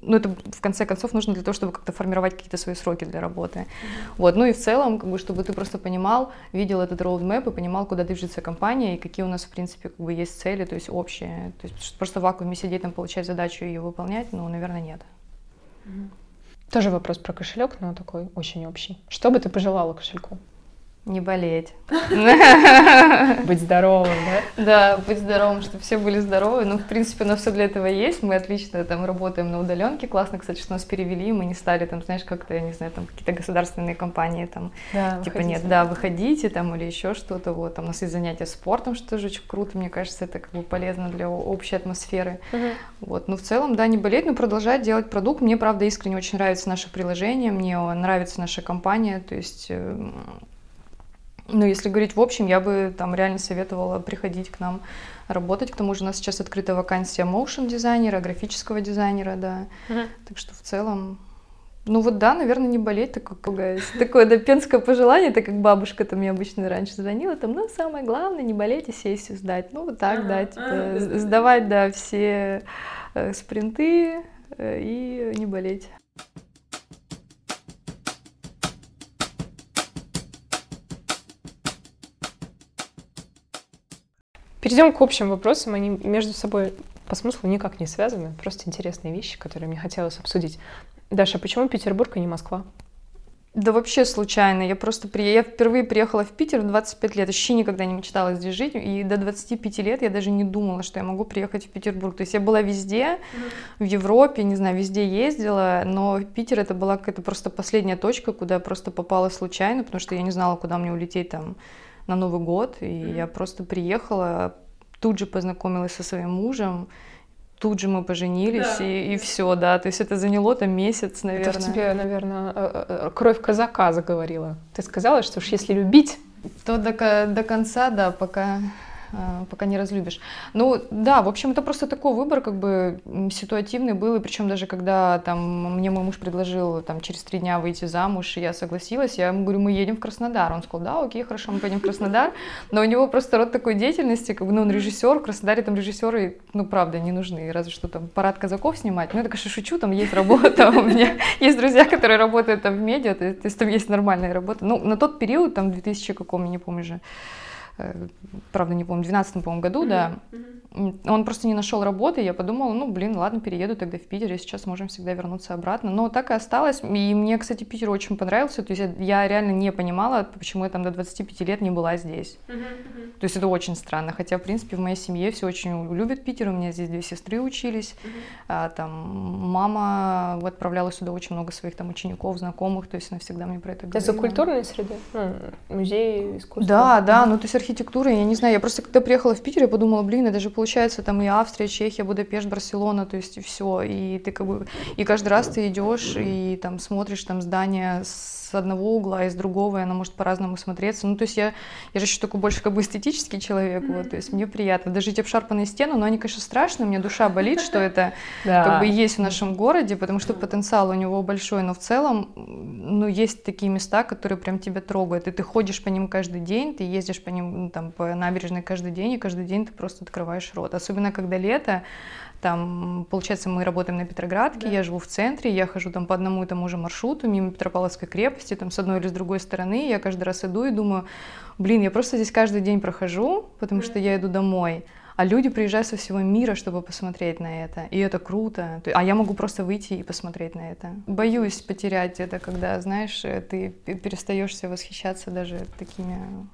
ну, это в конце концов нужно для того, чтобы как-то формировать какие-то свои сроки для работы. Mm-hmm. Вот, ну и в целом, как бы, чтобы ты просто понимал, видел этот роудмэп и понимал, куда движется компания и какие у нас, в принципе, как бы есть цели, то есть общие. То есть просто в вакууме сидеть, там, получать задачу и ее выполнять, ну, наверное, нет. Mm-hmm. Тоже вопрос про кошелек, но такой очень общий. Что бы ты пожелала кошельку? Не болеть. <laughs> Быть здоровым, да? Да, быть здоровым, чтобы все были здоровы. Ну, в принципе, у нас все для этого есть. Мы отлично там работаем на удаленке. Классно, кстати, что нас перевели. Мы не стали там, знаешь, как-то, я не знаю, там какие-то государственные компании там, да, типа выходите. нет, да, выходите там или еще что-то. Вот, там у нас есть занятия спортом, что тоже очень круто. Мне кажется, это как бы полезно для общей атмосферы. Угу. Вот, ну, в целом, да, не болеть, но продолжать делать продукт. Мне, правда, искренне очень нравится наше приложение, мне нравится наша компания, то есть эм, ну, если говорить в общем, я бы там реально советовала приходить к нам работать. К тому же у нас сейчас открыта вакансия моушен дизайнера, графического дизайнера, да. Uh-huh. Так что в целом, ну вот да, наверное, не болеть, такое, такое да, пенское пожелание, так как бабушка там мне обычно раньше звонила, там, ну, самое главное, не болеть и сессию сдать. Ну, вот так, uh-huh. да, типа, uh-huh. сдавать, да, все э, спринты э, и не болеть. Перейдем к общим вопросам. Они между собой по смыслу никак не связаны. Просто интересные вещи, которые мне хотелось обсудить. Даша, почему Петербург, а не Москва? Да вообще случайно. Я просто при... я впервые приехала в Питер в 25 лет. Вообще никогда не мечтала здесь жить. И до 25 лет я даже не думала, что я могу приехать в Петербург. То есть я была везде, в Европе, не знаю, везде ездила, но Питер это была какая-то просто последняя точка, куда я просто попала случайно, потому что я не знала, куда мне улететь там на Новый год, и mm-hmm. я просто приехала, тут же познакомилась со своим мужем, тут же мы поженились, да. и, и все, да, то есть это заняло там месяц, наверное. Это в тебе, наверное, э, э, э, кровь казака заговорила. Ты сказала, что уж если любить, то до, до конца, да, пока пока не разлюбишь. Ну, да, в общем, это просто такой выбор, как бы, ситуативный был, и причем даже когда там мне мой муж предложил там через три дня выйти замуж, и я согласилась, я ему говорю, мы едем в Краснодар. Он сказал, да, окей, хорошо, мы поедем в Краснодар, но у него просто род такой деятельности, как бы, ну, он режиссер, в Краснодаре там режиссеры, ну, правда, не нужны, разве что там парад казаков снимать, ну, я такая шучу, там есть работа, у меня <laughs> есть друзья, которые работают там в медиа, то есть там есть нормальная работа. Ну, на тот период, там, 2000 каком, я не помню же, Э, правда, не помню, в 2012 по году, mm-hmm. да, он просто не нашел работы, я подумала, ну, блин, ладно, перееду тогда в Питер, и сейчас можем всегда вернуться обратно. Но так и осталось, и мне, кстати, Питер очень понравился, то есть я реально не понимала, почему я там до 25 лет не была здесь. Mm-hmm. То есть это очень странно, хотя, в принципе, в моей семье все очень любят Питер, у меня здесь две сестры учились, mm-hmm. а, там мама отправляла сюда очень много своих там учеников, знакомых, то есть она всегда мне про это говорила. Это за культурные среды? Ну, музей искусства? Да, да, ну то есть архитектура, я не знаю, я просто когда приехала в Питер, я подумала, блин, это же получается там и Австрия, Чехия, Будапешт, Барселона, то есть и все, и ты как бы, и каждый раз ты идешь и там смотришь там здание с одного угла, и с другого, и оно может по-разному смотреться. Ну, то есть я, я же еще такой больше как бы эстетический человек, вот, то есть мне приятно. Даже эти обшарпанные стены, но они, конечно, страшные, у меня душа болит, что это <laughs> как бы есть в нашем городе, потому что потенциал у него большой, но в целом, ну, есть такие места, которые прям тебя трогают, и ты ходишь по ним каждый день, ты ездишь по ним, ну, там, по набережной каждый день, и каждый день ты просто открываешь рот. Особенно, когда лето, там, получается, мы работаем на Петроградке, да. я живу в центре, я хожу там по одному и тому же маршруту, мимо Петропавловской крепости, там с одной или с другой стороны, я каждый раз иду и думаю, блин, я просто здесь каждый день прохожу, потому что я иду домой, а люди приезжают со всего мира, чтобы посмотреть на это, и это круто, а я могу просто выйти и посмотреть на это. Боюсь потерять это, когда, знаешь, ты перестаешь восхищаться даже такими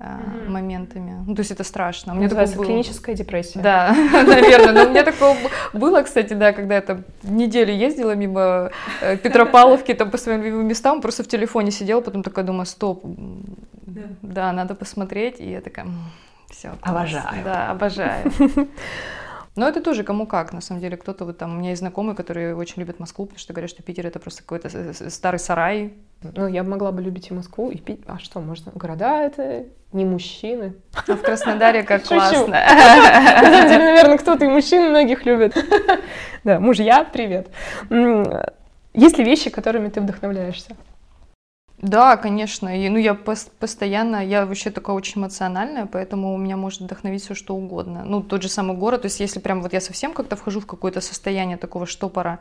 mm-hmm. моментами. Ну, то есть это страшно. У меня Называется такое было... клиническая депрессия. Да, <laughs> наверное. Но у меня такое было, кстати, да, когда я там неделю ездила мимо э, Петропавловки, там по своим любимым местам, просто в телефоне сидела, потом такая думаю, стоп, да, надо посмотреть, и я такая, все. Обожаю. Да, обожаю. <laughs> Но это тоже кому как, на самом деле. Кто-то вот там, у меня есть знакомые, которые очень любят Москву, потому что говорят, что Питер это просто какой-то старый сарай. Ну, я могла бы любить и Москву, и Питер. А что, можно? Города это не мужчины. А в Краснодаре как классно. На самом деле, наверное, кто-то и мужчин многих любит. Да, мужья, привет. Есть ли вещи, которыми ты вдохновляешься? Да, конечно. И, ну, я пос- постоянно, я вообще такая очень эмоциональная, поэтому у меня может вдохновить все что угодно. Ну, тот же самый город, то есть если прям вот я совсем как-то вхожу в какое-то состояние такого штопора,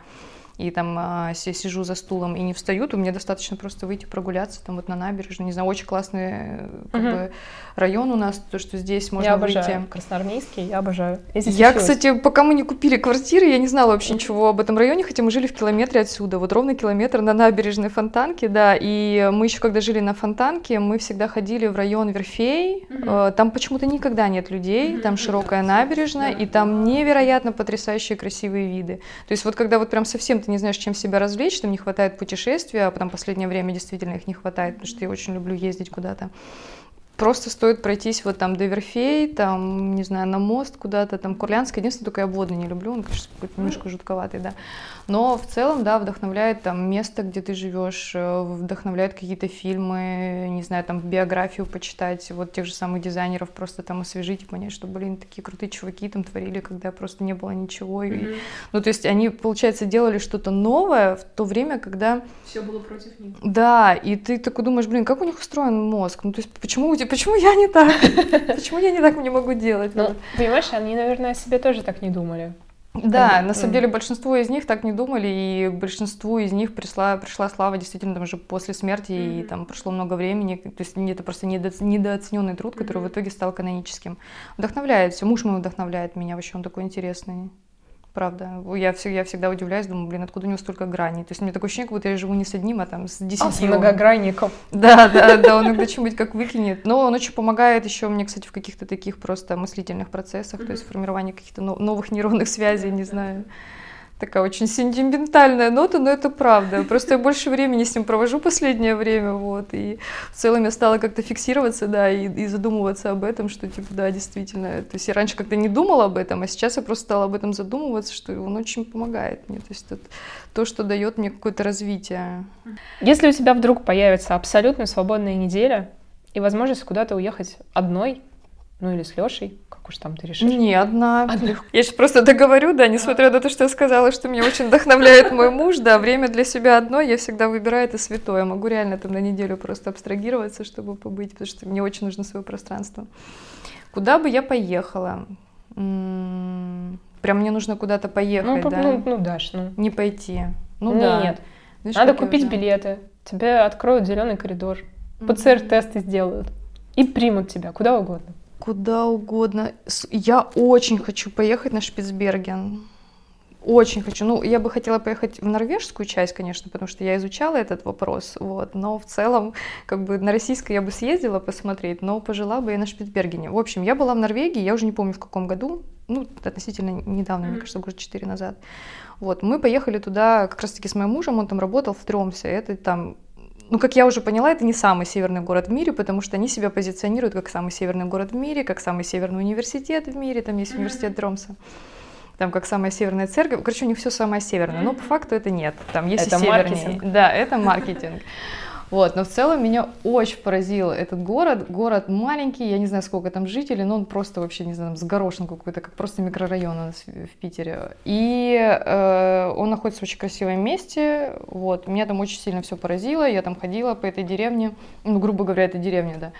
и там а, сижу за стулом и не встаю, то мне достаточно просто выйти прогуляться там вот на набережную. Не знаю, очень классный э, как угу. бы, район у нас, то, что здесь можно я обожаю. выйти. Красноармейский, я обожаю. Я, я кстати, пока мы не купили квартиры, я не знала вообще ничего об этом районе, хотя мы жили в километре отсюда, вот ровно километр на набережной Фонтанке, да, и мы еще когда жили на Фонтанке, мы всегда ходили в район Верфей, угу. там почему-то никогда нет людей, там широкая набережная, и там невероятно потрясающие красивые виды. То есть вот когда вот прям совсем ты не знаешь, чем себя развлечь, там не хватает путешествия, а потом последнее время действительно их не хватает, потому что я очень люблю ездить куда-то. Просто стоит пройтись вот там до Верфей, там, не знаю, на мост куда-то, там Курлянск. Единственное, только я водный не люблю, он, конечно, какой-то немножко жутковатый, да. Но в целом, да, вдохновляет там место, где ты живешь, э, вдохновляет какие-то фильмы, не знаю, там биографию почитать, вот тех же самых дизайнеров просто там освежить и понять, что, блин, такие крутые чуваки там творили, когда просто не было ничего. Mm-hmm. И, ну, то есть они, получается, делали что-то новое в то время, когда... Все было против них. Да, и ты такой думаешь, блин, как у них устроен мозг? Ну, то есть почему у тебя почему я не так? <laughs> Почему я не так не могу делать? Ну, понимаешь, они, наверное, о себе тоже так не думали. Да, на самом деле большинство из них так не думали, и большинству из них пришла, пришла слава действительно там уже после смерти, mm-hmm. и там прошло много времени, то есть это просто недо, недооцененный труд, который mm-hmm. в итоге стал каноническим. Вдохновляет все, муж мой вдохновляет меня, вообще он такой интересный правда. Я, я всегда удивляюсь, думаю, блин, откуда у него столько граней? То есть у меня такое ощущение, как будто я живу не с одним, а там с десятью. А, с многогранником. Да, да, да, он иногда что-нибудь как выкинет. Но он очень помогает еще мне, кстати, в каких-то таких просто мыслительных процессах, то есть формирование каких-то новых нейронных связей, не знаю такая очень сентиментальная нота, но это правда. Просто я больше времени с ним провожу последнее время, вот, и в целом я стала как-то фиксироваться, да, и, и задумываться об этом, что, типа, да, действительно, то есть я раньше как-то не думала об этом, а сейчас я просто стала об этом задумываться, что он очень помогает мне, то есть это то, что дает мне какое-то развитие. Если у тебя вдруг появится абсолютно свободная неделя и возможность куда-то уехать одной, ну или с Лешей, уж там ты решишь? Не, одна. одна. Я сейчас просто договорю, да, несмотря на то, что я сказала, что меня очень вдохновляет мой муж, да, время для себя одно, я всегда выбираю это святое. Могу реально там на неделю просто абстрагироваться, чтобы побыть, потому что мне очень нужно свое пространство. Куда бы я поехала? М-м, прям мне нужно куда-то поехать, ну, да? Ну, ну, Даш, ну. Не пойти. Ну, Нет. да. Знаешь, Надо купить билеты. Тебе откроют зеленый коридор. ПЦР-тесты сделают. И примут тебя куда угодно. Куда угодно. Я очень хочу поехать на Шпицберген. Очень хочу. Ну, я бы хотела поехать в норвежскую часть, конечно, потому что я изучала этот вопрос, вот. Но в целом, как бы на российской я бы съездила посмотреть, но пожила бы я на Шпицбергене. В общем, я была в Норвегии, я уже не помню в каком году, ну, относительно недавно, mm-hmm. мне кажется, год четыре назад. Вот, мы поехали туда как раз-таки с моим мужем, он там работал в Тромсе, это там ну, как я уже поняла, это не самый северный город в мире, потому что они себя позиционируют как самый северный город в мире, как самый северный университет в мире, там есть университет Дромса там как самая северная церковь. Короче, у них все самое северное, но по факту это нет. Там есть это и севернее. Маркетинг. Да, это маркетинг. Вот, но в целом меня очень поразил этот город. Город маленький, я не знаю, сколько там жителей, но он просто вообще, не знаю, с горошин какой-то, как просто микрорайон у нас в Питере. И э, он находится в очень красивом месте. Вот, меня там очень сильно все поразило. Я там ходила по этой деревне, ну, грубо говоря, это деревня, да.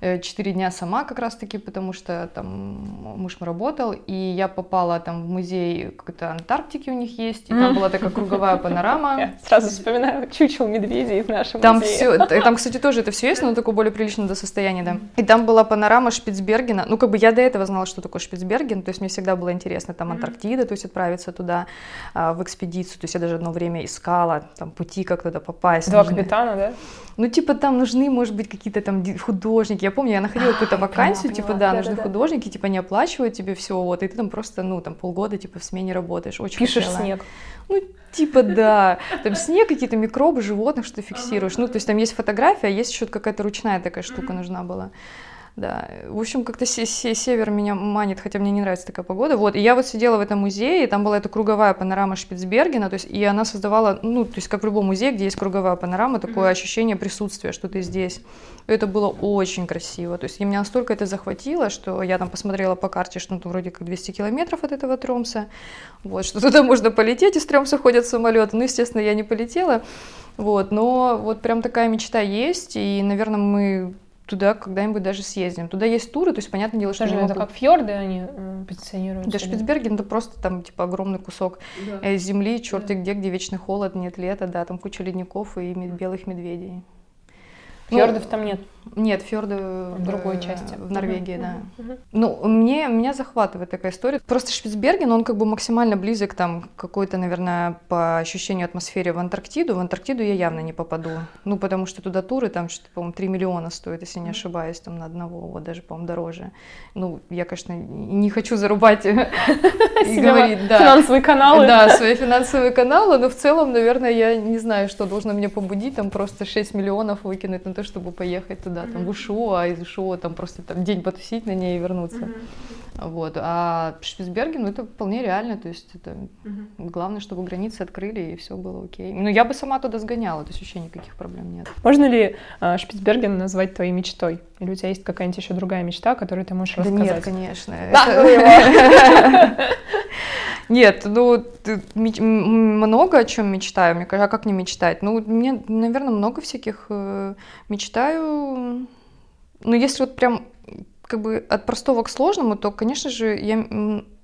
Э, четыре дня сама как раз-таки, потому что там муж работал, и я попала там в музей какой-то Антарктики у них есть, и там была такая круговая панорама. Я сразу вспоминаю чучел медведей в нашем там музее. Все, там, кстати, тоже это все есть, но такое более приличное до состояния, да. И там была панорама Шпицбергена, ну, как бы я до этого знала, что такое Шпицберген, то есть мне всегда было интересно там Антарктида, то есть отправиться туда а, в экспедицию, то есть я даже одно время искала там пути, как туда попасть. Два капитана, да? Ну, типа там нужны, может быть, какие-то там художники, Я помню, я находила а, какую-то вакансию, типа, да, нужны художники, типа, не оплачивают тебе все, вот, и ты там просто, ну, там, полгода, типа, в смене работаешь. Очень Пишешь снег. Ну, типа, да. Там снег, какие-то микробы, животных, что ты фиксируешь. Ну, то есть там есть фотография, а есть еще какая-то ручная такая штука нужна была. Да, в общем, как-то север меня манит, хотя мне не нравится такая погода. Вот, и я вот сидела в этом музее, и там была эта круговая панорама Шпицбергена, то есть, и она создавала, ну, то есть, как в любом музее, где есть круговая панорама, такое mm-hmm. ощущение присутствия, что ты здесь. И это было очень красиво, то есть, и меня настолько это захватило, что я там посмотрела по карте, что ну, вроде как 200 километров от этого Тромса, вот, что туда можно полететь, из Тромса ходят самолеты, ну, естественно, я не полетела, вот, но вот прям такая мечта есть, и, наверное, мы туда когда-нибудь даже съездим. Туда есть туры, то есть, понятное дело, что... Даже это как фьорды они э, позиционируют? Да, Шпицберген — это просто там, типа, огромный кусок да. Э, земли, черти да. где, где вечный холод, нет лета, да, там куча ледников и белых медведей. Фьордов ну, там нет? Нет, фьорды в другой части. В Норвегии, да. Ну, мне, меня захватывает такая история. Просто Шпицберген, он как бы максимально близок там какой-то, наверное, по ощущению атмосфере в Антарктиду. В Антарктиду я явно не попаду. Ну, потому что туда туры там что-то, по-моему, 3 миллиона стоит, если не ошибаюсь, там на одного, вот даже, по-моему, дороже. Ну, я, конечно, не хочу зарубать <laughs> и говорить, да. Финансовые каналы. Да, свои финансовые каналы, но в целом, наверное, я не знаю, что должно меня побудить, там просто 6 миллионов выкинуть на то, чтобы поехать туда, mm-hmm. там, в Ушо, а из Ушо там просто там, день потусить на ней и вернуться. Mm-hmm. Вот. А Шпицберген, ну, это вполне реально, то есть это mm-hmm. главное, чтобы границы открыли, и все было окей. Ну, я бы сама туда сгоняла, то есть вообще никаких проблем нет. Можно ли э, Шпицберген назвать твоей мечтой? Или у тебя есть какая-нибудь еще другая мечта, которую ты можешь рассказать? Да нет, конечно. Да, <laughs> Нет, ну, много о чем мечтаю. Мне кажется, а как не мечтать? Ну, мне, наверное, много всяких э, мечтаю. Ну, если вот прям как бы от простого к сложному, то, конечно же, я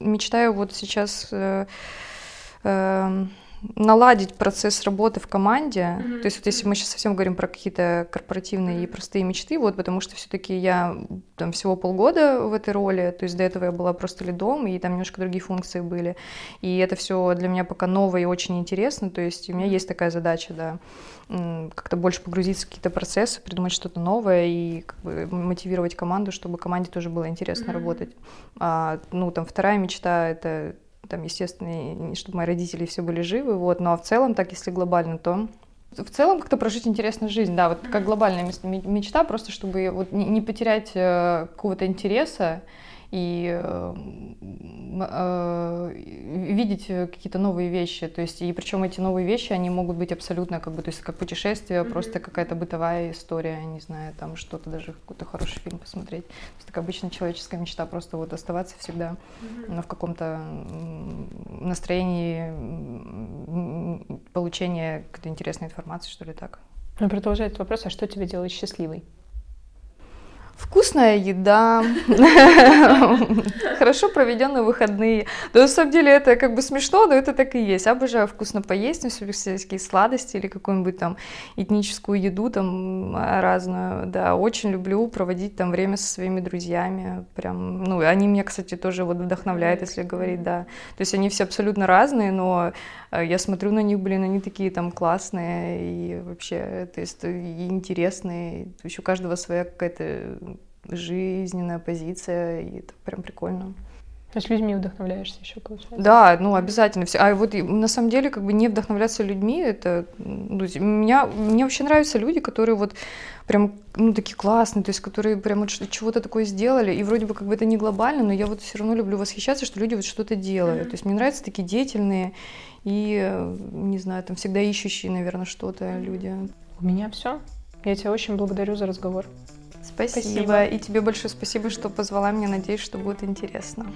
мечтаю вот сейчас э, э, наладить процесс работы в команде. Mm-hmm. То есть вот если мы сейчас совсем говорим про какие-то корпоративные и простые мечты, вот потому что все-таки я там всего полгода в этой роли, то есть до этого я была просто лидом, и там немножко другие функции были. И это все для меня пока новое и очень интересно. То есть у меня есть такая задача, да, как-то больше погрузиться в какие-то процессы, придумать что-то новое и как бы мотивировать команду, чтобы команде тоже было интересно mm-hmm. работать. А, ну, там вторая мечта — это там, естественно, чтобы мои родители все были живы, вот, но в целом, так если глобально, то в целом как-то прожить интересную жизнь, да, вот как глобальная мечта, просто чтобы вот не потерять э, какого-то интереса и э, э, видеть какие-то новые вещи. То есть, и причем эти новые вещи, они могут быть абсолютно как бы, то есть как путешествие, mm-hmm. просто какая-то бытовая история, не знаю, там что-то даже какой-то хороший фильм посмотреть. То есть, так обычно человеческая мечта просто вот оставаться всегда mm-hmm. в каком-то настроении получения какой-то интересной информации, что ли так. Ну, продолжает вопрос, а что тебя делает счастливой? Вкусная еда, хорошо проведенные выходные. Да, на самом деле это как бы смешно, но это так и есть. Обожаю вкусно поесть, всякие сладости или какую-нибудь там этническую еду там разную. Да, очень люблю проводить там время со своими друзьями. Прям, ну, они меня, кстати, тоже вот вдохновляют, если говорить, да. То есть они все абсолютно разные, но я смотрю на них, блин, они такие там классные и вообще, то есть и интересные. Еще у каждого своя какая-то жизненная позиция, и это прям прикольно. То есть людьми вдохновляешься еще, получается? Да, ну обязательно. А вот на самом деле как бы не вдохновляться людьми, это... Ну, меня, мне вообще нравятся люди, которые вот прям, ну, такие классные, то есть которые прям вот чего-то такое сделали, и вроде бы как бы это не глобально, но я вот все равно люблю восхищаться, что люди вот что-то делают. Mm-hmm. То есть мне нравятся такие деятельные и, не знаю, там всегда ищущие, наверное, что-то люди. У меня все. Я тебя очень благодарю за разговор. Спасибо. спасибо. И тебе большое спасибо, что позвала меня. Надеюсь, что будет интересно.